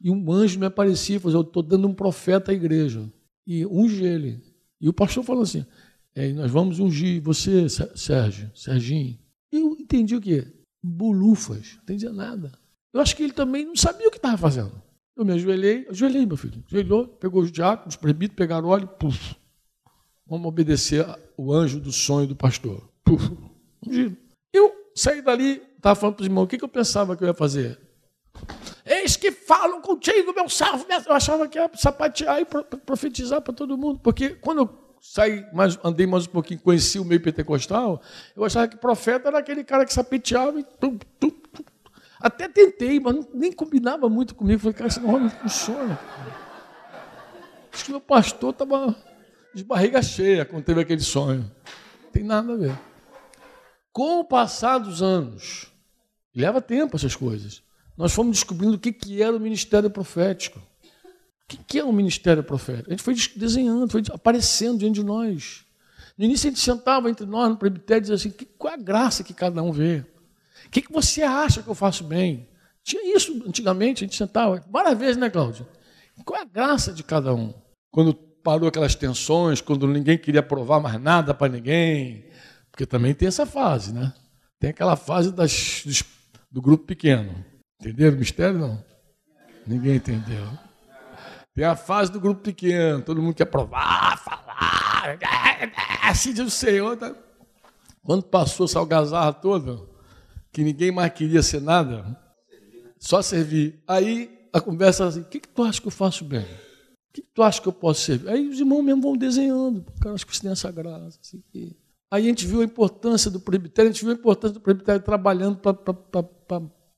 e um anjo me aparecia e falou: Eu estou dando um profeta à igreja. E unge ele. E o pastor falou assim: é, Nós vamos ungir você, Sérgio, Serginho. Eu entendi o quê? Bolufas, não entendia nada. Eu acho que ele também não sabia o que estava fazendo. Eu me ajoelhei, ajoelhei, meu filho. Ajoelhou, pegou os diáconos, os presbíteros, pegaram óleo, puf. Vamos obedecer o anjo do sonho do pastor. Puf. Ungido. Eu saí dali, estava falando para os irmãos, o que, que eu pensava que eu ia fazer? Eis que falam contigo, meu salvo. Eu achava que ia sapatear e profetizar para todo mundo, porque quando eu saí, mais, andei mais um pouquinho, conheci o meio pentecostal, eu achava que profeta era aquele cara que sapateava e tum, tum, tum. Até tentei, mas não, nem combinava muito comigo. Falei, cara, esse negócio não funciona. Acho que meu pastor estava de barriga cheia quando teve aquele sonho. Não tem nada a ver. Com o passar dos anos, leva tempo essas coisas nós fomos descobrindo o que, que era o ministério profético. O que, que é o ministério profético? A gente foi desenhando, foi aparecendo diante de nós. No início a gente sentava entre nós no presbitério e dizia assim: qual é a graça que cada um vê? O que, que você acha que eu faço bem? Tinha isso antigamente, a gente sentava várias vezes, né, Cláudio? Qual é a graça de cada um? Quando parou aquelas tensões, quando ninguém queria provar mais nada para ninguém, porque também tem essa fase, né? Tem aquela fase das, do grupo pequeno. Entenderam o mistério? Não. Ninguém entendeu. Tem a fase do grupo pequeno, todo mundo quer provar, falar, assim diz o Senhor. Tá? Quando passou essa algazarra toda, que ninguém mais queria ser nada, só servir. Aí a conversa assim: o que, que tu acha que eu faço bem? O que, que tu acha que eu posso servir? Aí os irmãos mesmo vão desenhando, cara, acho que você tem essa graça. Assim, Aí a gente viu a importância do presbitério, a gente viu a importância do presbitério trabalhando para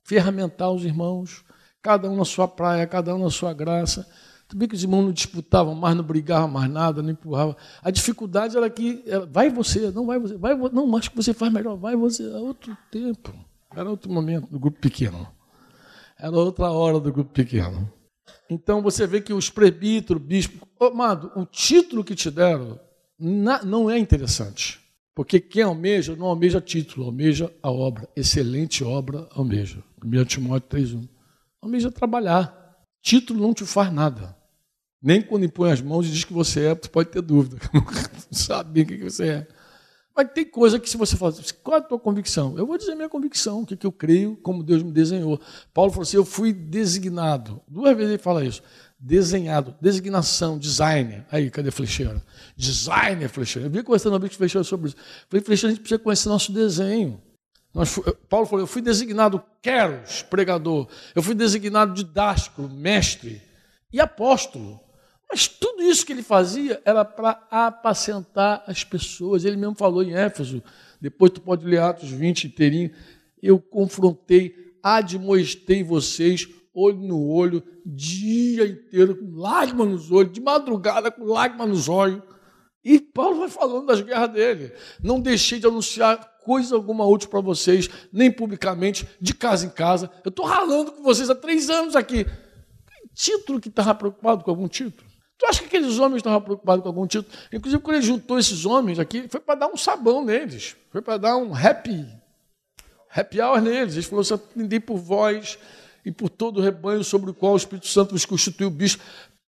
ferramentar os irmãos, cada um na sua praia, cada um na sua graça. Vê que os irmãos não disputavam mais, não brigavam mais nada, não empurravam. A dificuldade era que, era, vai você, não vai você, vai, não, acho que você faz melhor, vai você. Era outro tempo, era outro momento do grupo pequeno. Era outra hora do grupo pequeno. Então você vê que os presbíteros, bispo, amado, o título que te deram não é interessante. Porque quem almeja não almeja título, almeja a obra. Excelente obra almeja. 1 Timóteo 3,1. Almeja trabalhar. Título não te faz nada. Nem quando impõe as mãos e diz que você é, você pode ter dúvida. Não sabe o que você é. Mas tem coisa que se você fala, qual é a tua convicção? Eu vou dizer minha convicção, o que, que eu creio, como Deus me desenhou. Paulo falou assim, eu fui designado. Duas vezes ele fala isso desenhado, designação, designer. Aí, cadê Flecheira? Designer Flecheira. Eu vi conversando com o Flecheira sobre isso. Falei, Flecheira, a gente precisa conhecer nosso desenho. Nós, Paulo falou, eu fui designado queros, pregador. Eu fui designado didático, mestre e apóstolo. Mas tudo isso que ele fazia era para apacentar as pessoas. Ele mesmo falou em Éfeso, depois tu pode ler Atos 20 inteirinho, eu confrontei, admoestei vocês olho no olho, dia inteiro, com lágrimas nos olhos, de madrugada com lágrimas nos olhos. E Paulo vai falando das guerras dele. Não deixei de anunciar coisa alguma útil para vocês, nem publicamente, de casa em casa. Eu estou ralando com vocês há três anos aqui. Que título que estava preocupado com algum título? Tu acha que aqueles homens estavam preocupados com algum título? Inclusive, quando ele juntou esses homens aqui, foi para dar um sabão neles, foi para dar um happy, happy hour neles. Ele falou: se eu atendi por vós, e por todo o rebanho sobre o qual o Espírito Santo vos constituiu bispo,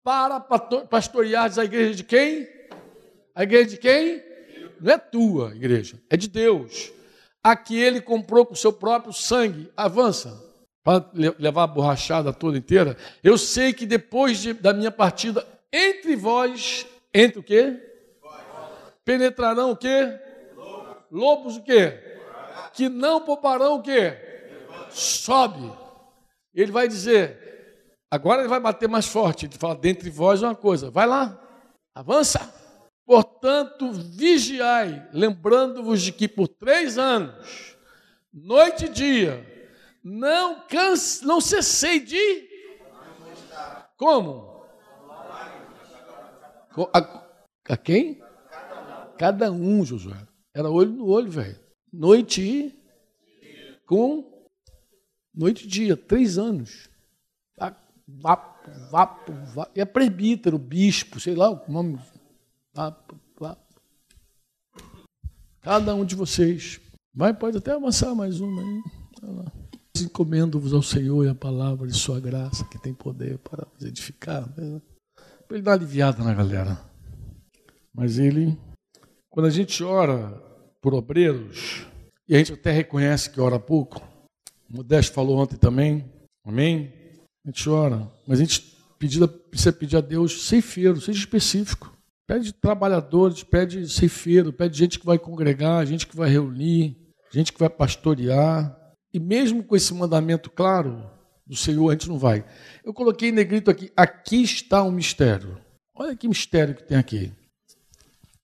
para pastorear a igreja de quem? A igreja de quem? Não é tua igreja, é de Deus. A que ele comprou com o seu próprio sangue. Avança. Para levar a borrachada toda inteira. Eu sei que depois de, da minha partida, entre vós, entre o quê? Penetrarão o quê? Lobos o quê? Que não pouparão o quê? Sobe ele vai dizer, agora ele vai bater mais forte, ele fala, dentre vós uma coisa, vai lá, avança. Portanto, vigiai, lembrando-vos de que por três anos, noite e dia, não canse, não cessei de. Como? A, a quem? Cada um, Josué. Era olho no olho, velho. Noite e com noite e dia, três anos. Vapo, vapo, vapo. E é presbítero, bispo, sei lá o nome. Vapo, vapo. Cada um de vocês. Vai, pode até avançar mais uma aí. Encomendo-vos ao Senhor e a palavra de sua graça, que tem poder para vos edificar. Né? Para ele dar aliviada na galera. Mas ele, quando a gente ora por obreiros, e a gente até reconhece que ora pouco, Modesto falou ontem também. Amém? A gente ora, mas a gente precisa, precisa pedir a Deus ceifeiro, seja específico. Pede trabalhadores, pede ceifeiro, pede gente que vai congregar, gente que vai reunir, gente que vai pastorear. E mesmo com esse mandamento claro do Senhor, a gente não vai. Eu coloquei em negrito aqui, aqui está um mistério. Olha que mistério que tem aqui.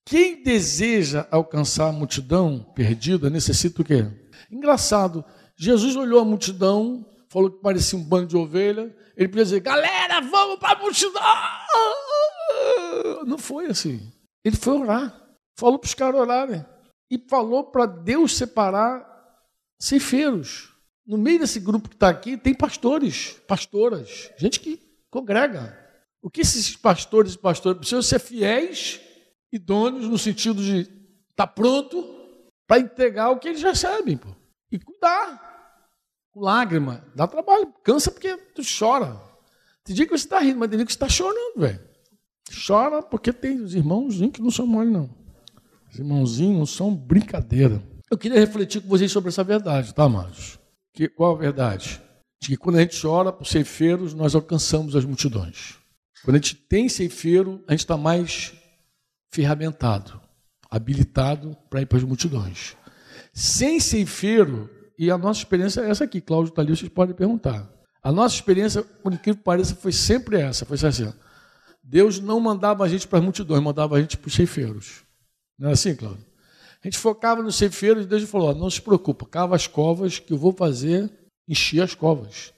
Quem deseja alcançar a multidão perdida necessita o quê? Engraçado, Jesus olhou a multidão, falou que parecia um bando de ovelha. Ele podia dizer: galera, vamos para a multidão. Não foi assim. Ele foi orar. Falou para os caras orarem. E falou para Deus separar ceifeiros. No meio desse grupo que está aqui, tem pastores, pastoras, gente que congrega. O que esses pastores e pastoras precisam ser fiéis, idôneos, no sentido de estar tá pronto para entregar o que eles recebem. Pô. E cuidar lágrima. Dá trabalho, cansa porque tu chora. Tem dia que você está rindo, mas tem dia que você está chorando, velho. Chora porque tem os irmãozinhos que não são mole, não. Os irmãozinhos não são brincadeira. Eu queria refletir com vocês sobre essa verdade, tá, amados? Que, qual a verdade? De que quando a gente chora por ceifeiros, nós alcançamos as multidões. Quando a gente tem ceifeiro, a gente está mais ferramentado, habilitado para ir para as multidões. Sem ceifeiro, e a nossa experiência é essa aqui, Cláudio está ali, vocês podem perguntar. A nossa experiência, por incrível que pareça, foi sempre essa, foi assim. Deus não mandava a gente para as multidões, mandava a gente para os ceifeiros. Não é assim, Cláudio? A gente focava nos ceifeiros e Deus falou, não se preocupa, cava as covas que eu vou fazer encher as covas.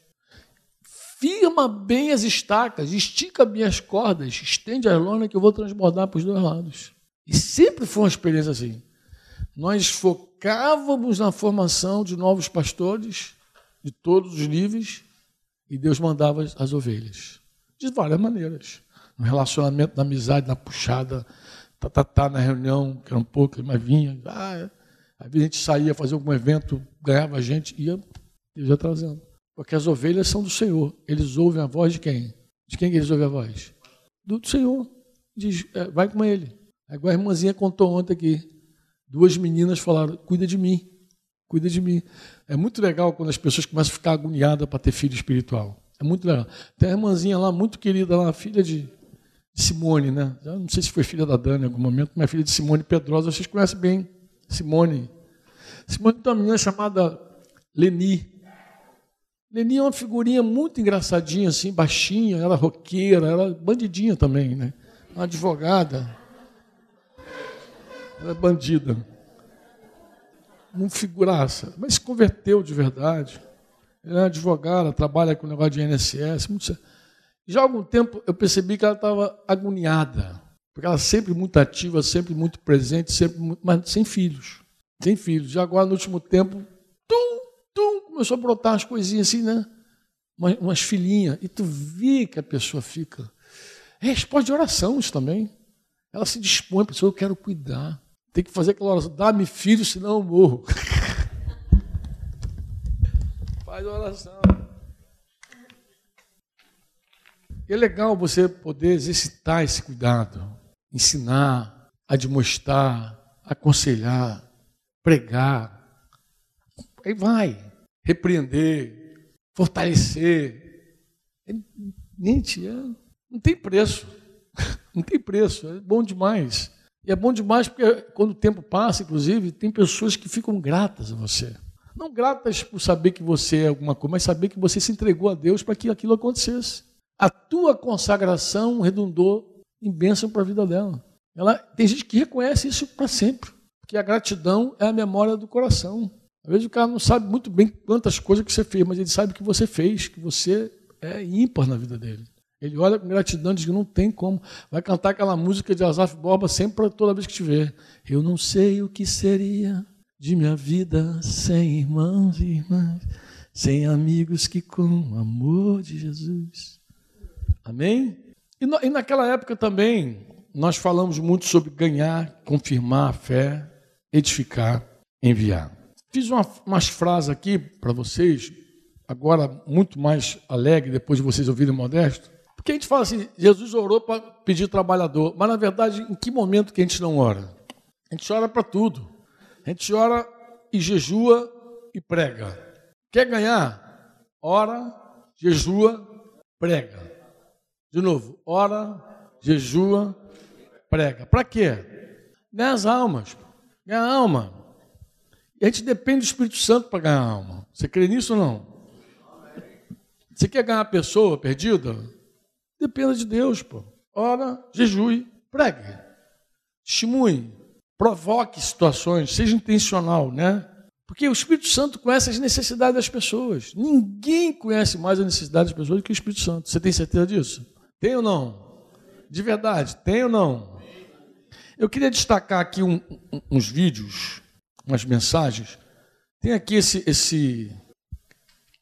firma bem as estacas, estica bem as cordas, estende a lona que eu vou transbordar para os dois lados. E sempre foi uma experiência assim. Nós focávamos na formação de novos pastores, de todos os níveis, e Deus mandava as ovelhas. De várias maneiras. No relacionamento, na amizade, na puxada, tá, tá, tá na reunião, que era um pouco, mas vinha. Ah, às vezes a gente saía fazer algum evento, ganhava a gente, ia, ia trazendo. Porque as ovelhas são do Senhor. Eles ouvem a voz de quem? De quem eles ouvem a voz? Do Senhor. Diz, é, vai com ele. Agora a irmãzinha contou ontem aqui. Duas meninas falaram: cuida de mim, cuida de mim. É muito legal quando as pessoas começam a ficar agoniadas para ter filho espiritual. É muito legal. Tem a irmãzinha lá, muito querida, lá, filha de, Simone, né? Eu não sei se foi filha da Dani em algum momento, mas filha de Simone Pedrosa, vocês conhecem bem. Simone. Simone tem uma menina chamada Leni. Leni é uma figurinha muito engraçadinha, assim, baixinha, ela roqueira, ela bandidinha também, né? Uma advogada. Ela é bandida. Não figuraça, mas se converteu de verdade. Ela é advogada, trabalha com o negócio de INSS. Muito... Já há algum tempo eu percebi que ela estava agoniada, porque ela sempre muito ativa, sempre muito presente, sempre muito... mas sem filhos. Sem filhos. Já agora, no último tempo, tum, começou a brotar umas coisinhas assim, né? Umas, umas filhinhas. E tu vê que a pessoa fica. É resposta de oração isso também. Ela se dispõe, a pessoa, eu quero cuidar. Tem que fazer aquela oração, dá-me filho, senão eu morro. Faz oração. é legal você poder exercitar esse cuidado, ensinar, admoestar, aconselhar, pregar. Aí vai repreender, fortalecer. É, é, não tem preço. Não tem preço. É bom demais. E é bom demais porque quando o tempo passa, inclusive, tem pessoas que ficam gratas a você. Não gratas por saber que você é alguma coisa, mas saber que você se entregou a Deus para que aquilo acontecesse. A tua consagração redundou em bênção para a vida dela. Ela, tem gente que reconhece isso para sempre, porque a gratidão é a memória do coração. Às vezes o cara não sabe muito bem quantas coisas que você fez, mas ele sabe que você fez, que você é ímpar na vida dele. Ele olha com gratidão e diz que não tem como. Vai cantar aquela música de Asaf Borba sempre toda vez que tiver. Eu não sei o que seria de minha vida sem irmãos e irmãs, sem amigos que com o amor de Jesus. Amém? E, no, e naquela época também nós falamos muito sobre ganhar, confirmar a fé, edificar, enviar. Fiz uma, umas frases aqui para vocês, agora muito mais alegre, depois de vocês ouvirem Modesto. Porque a gente fala assim, Jesus orou para pedir trabalhador, mas na verdade, em que momento que a gente não ora? A gente ora para tudo. A gente ora e jejua e prega. Quer ganhar? Ora, jejua, prega. De novo, ora, jejua, prega. Para quê? Ganhar as almas. Ganhar alma. E a gente depende do Espírito Santo para ganhar alma. Você crê nisso ou não? Você quer ganhar a pessoa perdida? Dependa de Deus, pô. Ora, jejue, pregue. Testemunhe. Provoque situações, seja intencional, né? Porque o Espírito Santo conhece as necessidades das pessoas. Ninguém conhece mais a necessidade das pessoas do que o Espírito Santo. Você tem certeza disso? Tem ou não? De verdade, tem ou não? Eu queria destacar aqui um, um, uns vídeos umas mensagens. Tem aqui esse, esse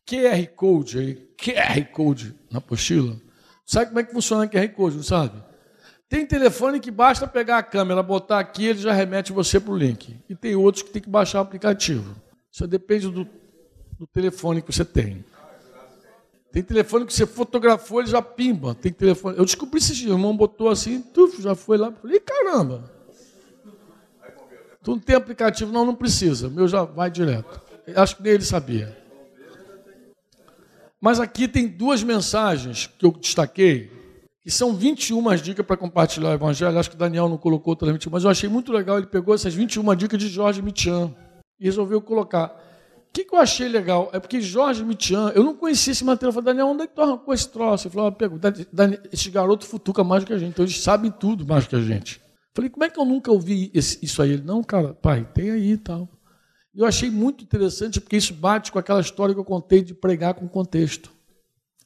QR Code aí, QR Code na apostila. Sabe como é que funciona QR Code, não sabe? Tem telefone que basta pegar a câmera, botar aqui, ele já remete você para o link. E tem outros que tem que baixar o aplicativo. Isso depende do, do telefone que você tem. Tem telefone que você fotografou, ele já pimba. Tem telefone. Eu descobri esse dia, o irmão botou assim, tuf, já foi lá. Falei, caramba. Tu não tem aplicativo? Não, não precisa. Meu já vai direto. Acho que nem ele sabia. Mas aqui tem duas mensagens que eu destaquei, que são 21 dicas para compartilhar o Evangelho. Acho que o Daniel não colocou todas 21, mas eu achei muito legal. Ele pegou essas 21 dicas de Jorge Mitian e resolveu colocar. O que, que, eu achei legal? É porque Jorge Mitian, eu não conhecia esse material. Eu falei, Daniel, onde é que tu arrancou esse troço? Ele falou, ah, esse garoto futuca mais do que a gente, então eles sabem tudo mais do que a gente. Falei, como é que eu nunca ouvi esse, isso aí? Ele, não, cara, pai, tem aí e tal. Eu achei muito interessante porque isso bate com aquela história que eu contei de pregar com contexto.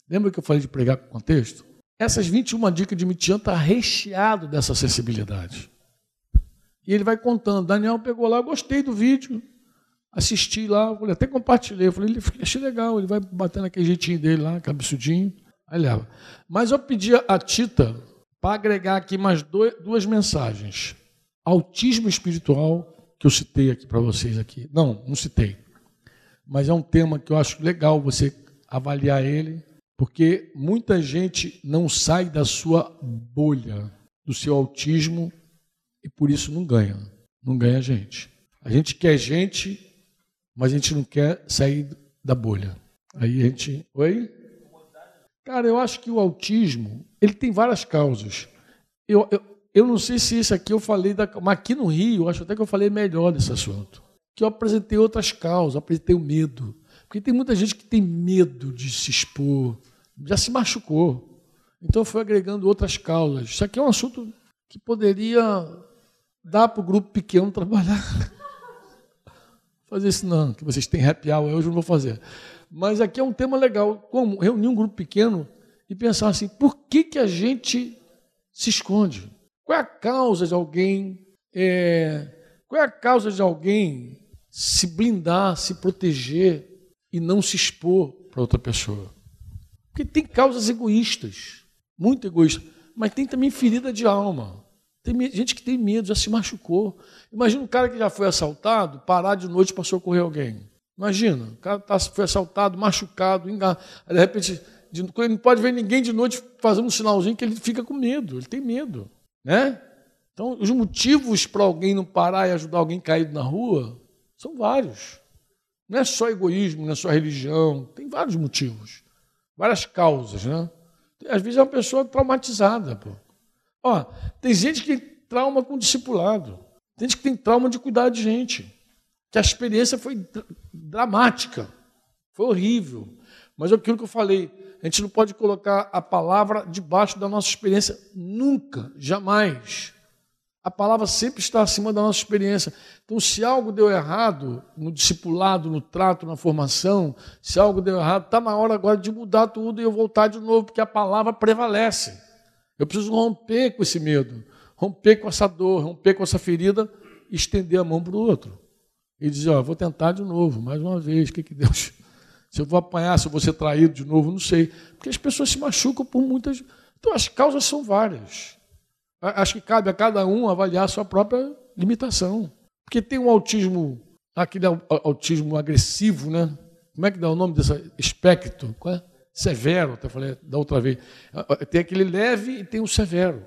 Lembra que eu falei de pregar com contexto? Essas 21 dicas de Mitian está recheado dessa acessibilidade. E ele vai contando. Daniel pegou lá, gostei do vídeo, assisti lá, até compartilhei. Falei, achei legal, ele vai batendo aquele jeitinho dele lá, cabeçudinho. Aí leva. Mas eu pedi a Tita para agregar aqui mais dois, duas mensagens. Autismo espiritual, que eu citei aqui para vocês aqui. Não, não citei. Mas é um tema que eu acho legal você avaliar ele porque muita gente não sai da sua bolha, do seu autismo, e por isso não ganha. Não ganha gente. A gente quer gente, mas a gente não quer sair da bolha. Aí a gente. Oi? Cara, eu acho que o autismo ele tem várias causas. Eu, eu, eu não sei se isso aqui eu falei, da, mas aqui no Rio, acho até que eu falei melhor desse assunto. Que eu apresentei outras causas, apresentei o medo. Porque tem muita gente que tem medo de se expor, já se machucou. Então foi agregando outras causas. Isso aqui é um assunto que poderia dar para o grupo pequeno trabalhar. fazer isso não, que vocês têm happy hour, hoje não vou fazer. Mas aqui é um tema legal, como reunir um grupo pequeno e pensar assim, por que, que a gente se esconde? Qual é a causa de alguém, é, qual é a causa de alguém se blindar, se proteger e não se expor para outra pessoa. Porque tem causas egoístas, muito egoístas, mas tem também ferida de alma. Tem gente que tem medo, já se machucou. Imagina um cara que já foi assaltado, parar de noite para socorrer alguém. Imagina, o cara tá, foi assaltado, machucado, enganado. de repente, ele não pode ver ninguém de noite fazendo um sinalzinho que ele fica com medo, ele tem medo. Né? Então, os motivos para alguém não parar e ajudar alguém caído na rua são vários. Não é só egoísmo, não é só religião, tem vários motivos, várias causas, né? Às vezes é uma pessoa traumatizada, pô. Ó, tem gente que tem trauma com discipulado, tem gente que tem trauma de cuidar de gente, que a experiência foi dramática, foi horrível. Mas é aquilo que eu falei, a gente não pode colocar a palavra debaixo da nossa experiência nunca, jamais. A palavra sempre está acima da nossa experiência. Então, se algo deu errado no discipulado, no trato, na formação, se algo deu errado, está na hora agora de mudar tudo e eu voltar de novo, porque a palavra prevalece. Eu preciso romper com esse medo, romper com essa dor, romper com essa ferida e estender a mão para o outro. E dizer: Ó, vou tentar de novo, mais uma vez, o que, que Deus. Se eu vou apanhar, se eu vou ser traído de novo, não sei. Porque as pessoas se machucam por muitas. Então, as causas são várias. Acho que cabe a cada um avaliar a sua própria limitação. Porque tem um autismo, aquele autismo agressivo, né? Como é que dá o nome desse espectro? Qual é? Severo, até falei da outra vez. Tem aquele leve e tem o severo.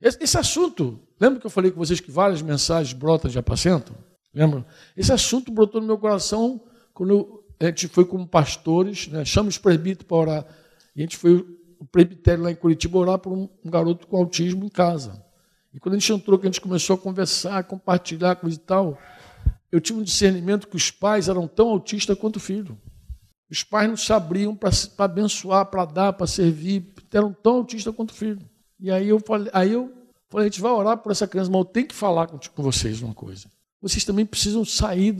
Esse, assunto, lembra que eu falei com vocês que várias mensagens brotam de apacento? Lembra? Esse assunto brotou no meu coração quando eu, a gente foi como pastores, né? chama os para orar. E a gente foi o presbitério lá em Curitiba orar por um, um, garoto com autismo em casa. E quando a gente entrou, que a gente começou a conversar, compartilhar, coisa e tal, eu tive um discernimento que os pais eram tão autistas quanto o filho. Os pais não se abriam para abençoar, para dar, para servir, eram tão autistas quanto o filho. E aí eu falei, aí eu falei, a gente vai orar por essa criança, mas eu tenho que falar com, com vocês uma coisa. Vocês também precisam sair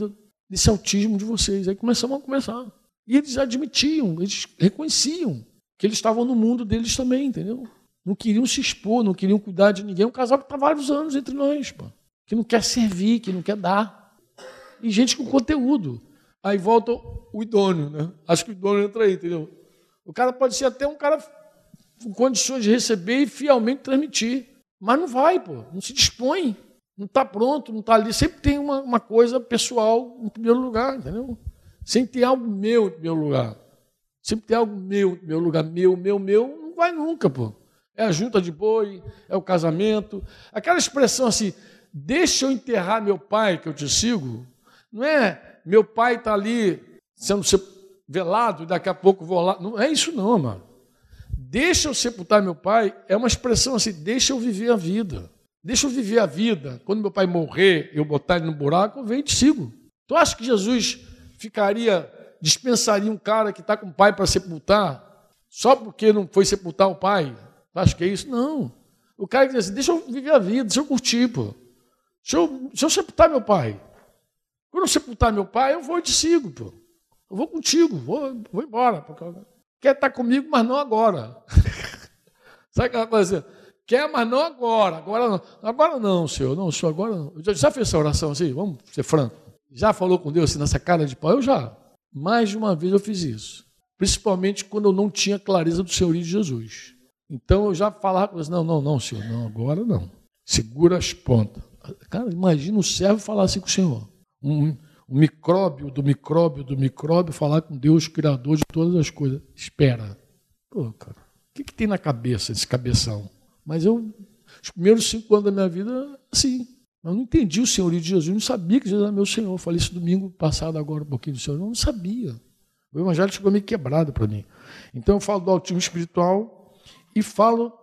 desse autismo de vocês. Aí começamos a conversar. E eles admitiam, eles reconheciam que eles estavam no mundo deles também, entendeu? Não queriam se expor, não queriam cuidar de ninguém. Um casal que está vários anos entre nós, pô, que não quer servir, que não quer dar. E gente com conteúdo. Aí volta o idôneo, né? Acho que o idôneo entra aí, entendeu? O cara pode ser até um cara com condições de receber e fielmente transmitir. Mas não vai, pô, não se dispõe, não está pronto, não está ali. Sempre tem uma, uma coisa pessoal em primeiro lugar, entendeu? Sem ter algo meu em primeiro lugar. Sempre tem algo meu, meu lugar, meu, meu, meu, não vai nunca, pô. É a junta de boi, é o casamento. Aquela expressão assim, deixa eu enterrar meu pai, que eu te sigo, não é meu pai está ali sendo velado e daqui a pouco vou lá. Não é isso não, mano. Deixa eu sepultar meu pai é uma expressão assim, deixa eu viver a vida. Deixa eu viver a vida. Quando meu pai morrer, eu botar ele no buraco, eu venho e te sigo. Tu acha que Jesus ficaria dispensaria um cara que está com o pai para sepultar só porque não foi sepultar o pai? Acho que é isso? Não. O cara diz assim: deixa eu viver a vida, deixa eu curtir, pô. Deixa eu, deixa eu sepultar meu pai. Quando eu sepultar meu pai, eu vou e te sigo, pô. Eu vou contigo, vou, vou embora. quer estar comigo, mas não agora. Sabe aquela coisa assim? Quer, mas não agora. Agora não. Agora não, senhor. Não, senhor, agora não. Já, já fez essa oração assim? Vamos ser franco. Já falou com Deus assim nessa cara de pau? Eu já. Mais de uma vez eu fiz isso. Principalmente quando eu não tinha clareza do senhorio de Jesus. Então eu já falava com Deus, não, não, não, senhor, não, agora não. Segura as pontas. Cara, imagina o servo falar assim com o senhor. Um, um micróbio do micróbio do micróbio falar com Deus, Criador de todas as coisas. Espera. Pô, cara, o que, que tem na cabeça esse cabeção? Mas eu, os primeiros cinco anos da minha vida, assim, eu não entendi o senhorio de Jesus, eu não sabia que Jesus era meu Senhor. Eu falei isso domingo passado, agora um pouquinho do Senhor. Eu não sabia. O Evangelho chegou meio quebrado para mim. Então eu falo do autismo espiritual e falo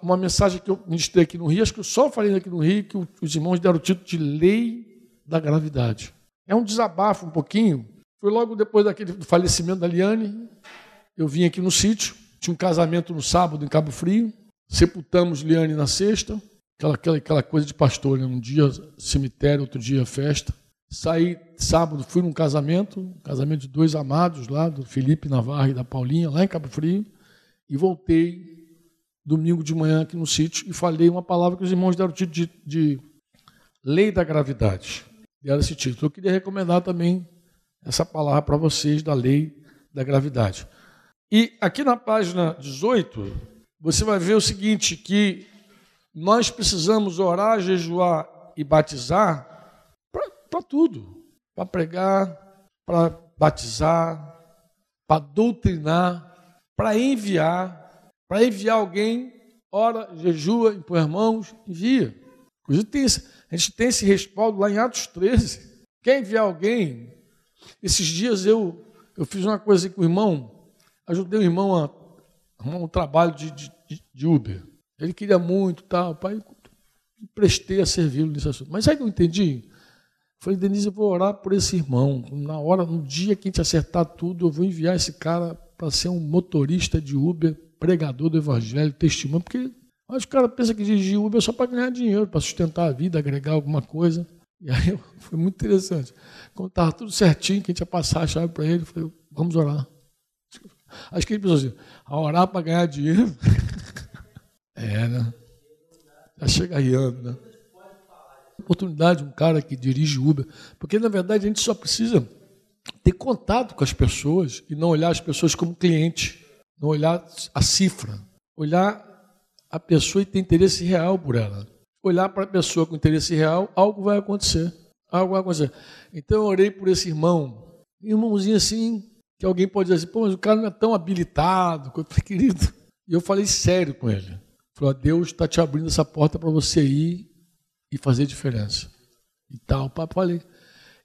uma mensagem que eu ministrei aqui no Rio, acho que eu só falei aqui no Rio, que os irmãos deram o título de Lei da Gravidade. É um desabafo um pouquinho. Foi logo depois daquele falecimento da Liane. Eu vim aqui no sítio, tinha um casamento no sábado em Cabo Frio. Sepultamos Liane na sexta, aquela, aquela, aquela coisa de pastor, né? um dia cemitério, outro dia festa. Saí sábado, fui num casamento, um casamento de dois amados lá, do Felipe Navarro e da Paulinha, lá em Cabo Frio, e voltei domingo de manhã aqui no sítio e falei uma palavra que os irmãos deram o título de, de Lei da Gravidade. Deram esse título. Eu queria recomendar também essa palavra para vocês da Lei da Gravidade. E aqui na página 18, você vai ver o seguinte: que nós precisamos orar, jejuar e batizar para tudo, para pregar, para batizar, para doutrinar, para enviar, para enviar alguém, ora, jejua, impõe as mãos, envia. Inclusive, tem esse, a gente tem esse respaldo lá em Atos 13. Quer enviar alguém? Esses dias eu, eu fiz uma coisa com o irmão, ajudei o irmão a um trabalho de, de, de Uber. Ele queria muito, tal, pai, prestei a servi-lo nesse assunto. Mas aí que eu entendi? Falei, Denise, eu vou orar por esse irmão. Na hora, no dia que a gente acertar tudo, eu vou enviar esse cara para ser um motorista de Uber, pregador do evangelho, testemunho, porque mas o cara pensa que dirigir Uber é só para ganhar dinheiro, para sustentar a vida, agregar alguma coisa. E aí foi muito interessante. Quando estava tudo certinho, que a gente ia passar a chave para ele, falei, vamos orar. Acho que ele pensou assim, a orar para ganhar dinheiro. é, né? Já chega riando, né? Oportunidade, um cara que dirige Uber. Porque, na verdade, a gente só precisa ter contato com as pessoas e não olhar as pessoas como cliente. Não olhar a cifra. Olhar a pessoa e ter interesse real por ela. Olhar para a pessoa com interesse real, algo vai acontecer. Algo vai acontecer. Então eu orei por esse irmão. Irmãozinho assim, que alguém pode dizer assim, pô, mas o cara não é tão habilitado, querido. E eu falei sério com ele. Falei, Deus está te abrindo essa porta para você ir e fazer diferença. E tal, falei.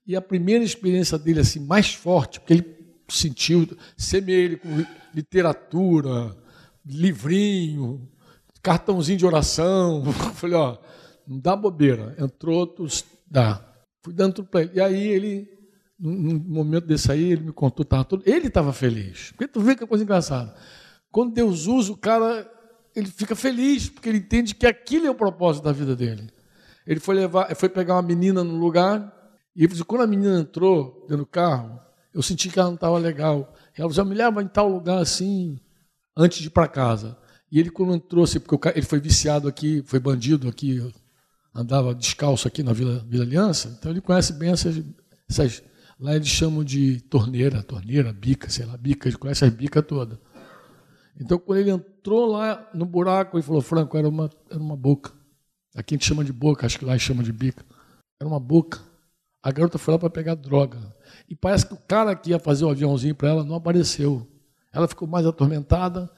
E a primeira experiência dele, assim, mais forte, porque ele sentiu, semear ele com literatura, livrinho, cartãozinho de oração. Falei, ó, não dá bobeira. Entrou, tu, dá. Fui dando tudo para ele. E aí ele num momento desse aí, ele me contou, tava todo, ele estava feliz. Porque tu vê que é coisa engraçada. Quando Deus usa, o cara ele fica feliz, porque ele entende que aquilo é o propósito da vida dele. Ele foi levar, foi pegar uma menina no lugar, e ele disse, quando a menina entrou dentro do carro, eu senti que ela não estava legal. Ela disse, me leva em tal lugar assim, antes de ir para casa. E ele, quando entrou, assim, porque ele foi viciado aqui, foi bandido aqui, andava descalço aqui na Vila, Vila Aliança, então ele conhece bem essas, essas Lá eles chamam de torneira, torneira, bica, sei lá, bica, ele conhece as bicas todas. Então, quando ele entrou lá no buraco, ele falou, Franco, era uma, era uma boca. Aqui a gente chama de boca, acho que lá chama de bica. Era uma boca. A garota foi lá para pegar droga. E parece que o cara que ia fazer o aviãozinho para ela não apareceu. Ela ficou mais atormentada,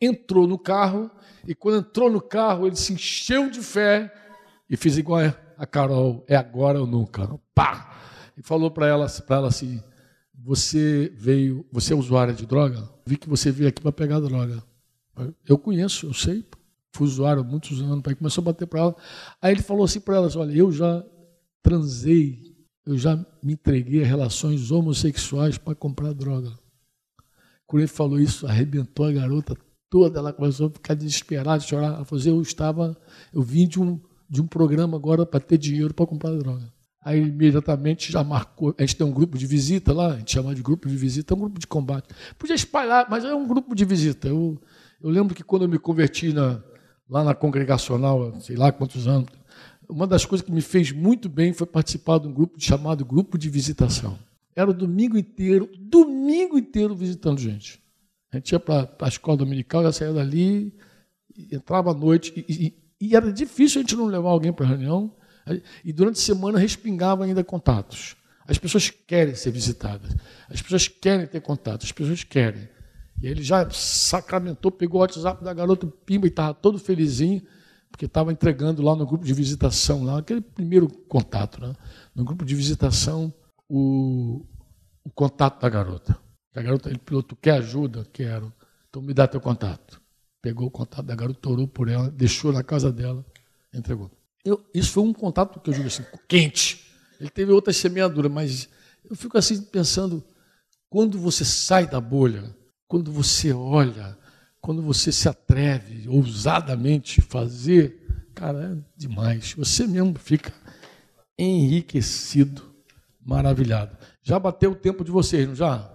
entrou no carro, e quando entrou no carro, ele se encheu de fé e fez igual a Carol: é agora ou nunca. Pá! E falou para ela, ela assim: Você veio, você é usuária de droga? Vi que você veio aqui para pegar droga. Eu conheço, eu sei, fui usuário muitos anos. Aí começou a bater para ela. Aí ele falou assim para ela: Olha, eu já transei, eu já me entreguei a relações homossexuais para comprar droga. Quando ele falou isso, arrebentou a garota toda. Ela começou a ficar desesperada, chorar. Ela falou assim, eu estava, eu vim de um, de um programa agora para ter dinheiro para comprar droga. Aí imediatamente já marcou. A gente tem um grupo de visita lá, a gente chama de grupo de visita, é um grupo de combate. Podia espalhar, mas é um grupo de visita. Eu, eu lembro que quando eu me converti na, lá na congregacional, sei lá quantos anos, uma das coisas que me fez muito bem foi participar de um grupo chamado Grupo de Visitação. Era o domingo inteiro, domingo inteiro visitando gente. A gente ia para a escola dominical, já saía dali, entrava à noite, e, e, e era difícil a gente não levar alguém para a reunião, e durante a semana respingava ainda contatos. As pessoas querem ser visitadas, as pessoas querem ter contato, as pessoas querem. E ele já sacramentou, pegou o WhatsApp da garota Pimba e estava todo felizinho, porque estava entregando lá no grupo de visitação, lá, aquele primeiro contato, né? no grupo de visitação, o, o contato da garota. A garota, ele piloto, quer ajuda? Quero. Então me dá teu contato. Pegou o contato da garota, orou por ela, deixou na casa dela, entregou. Eu, isso foi um contato que eu digo assim, quente. Ele teve outras semeaduras, mas eu fico assim pensando, quando você sai da bolha, quando você olha, quando você se atreve ousadamente fazer, cara, é demais. Você mesmo fica enriquecido, maravilhado. Já bateu o tempo de vocês, não já?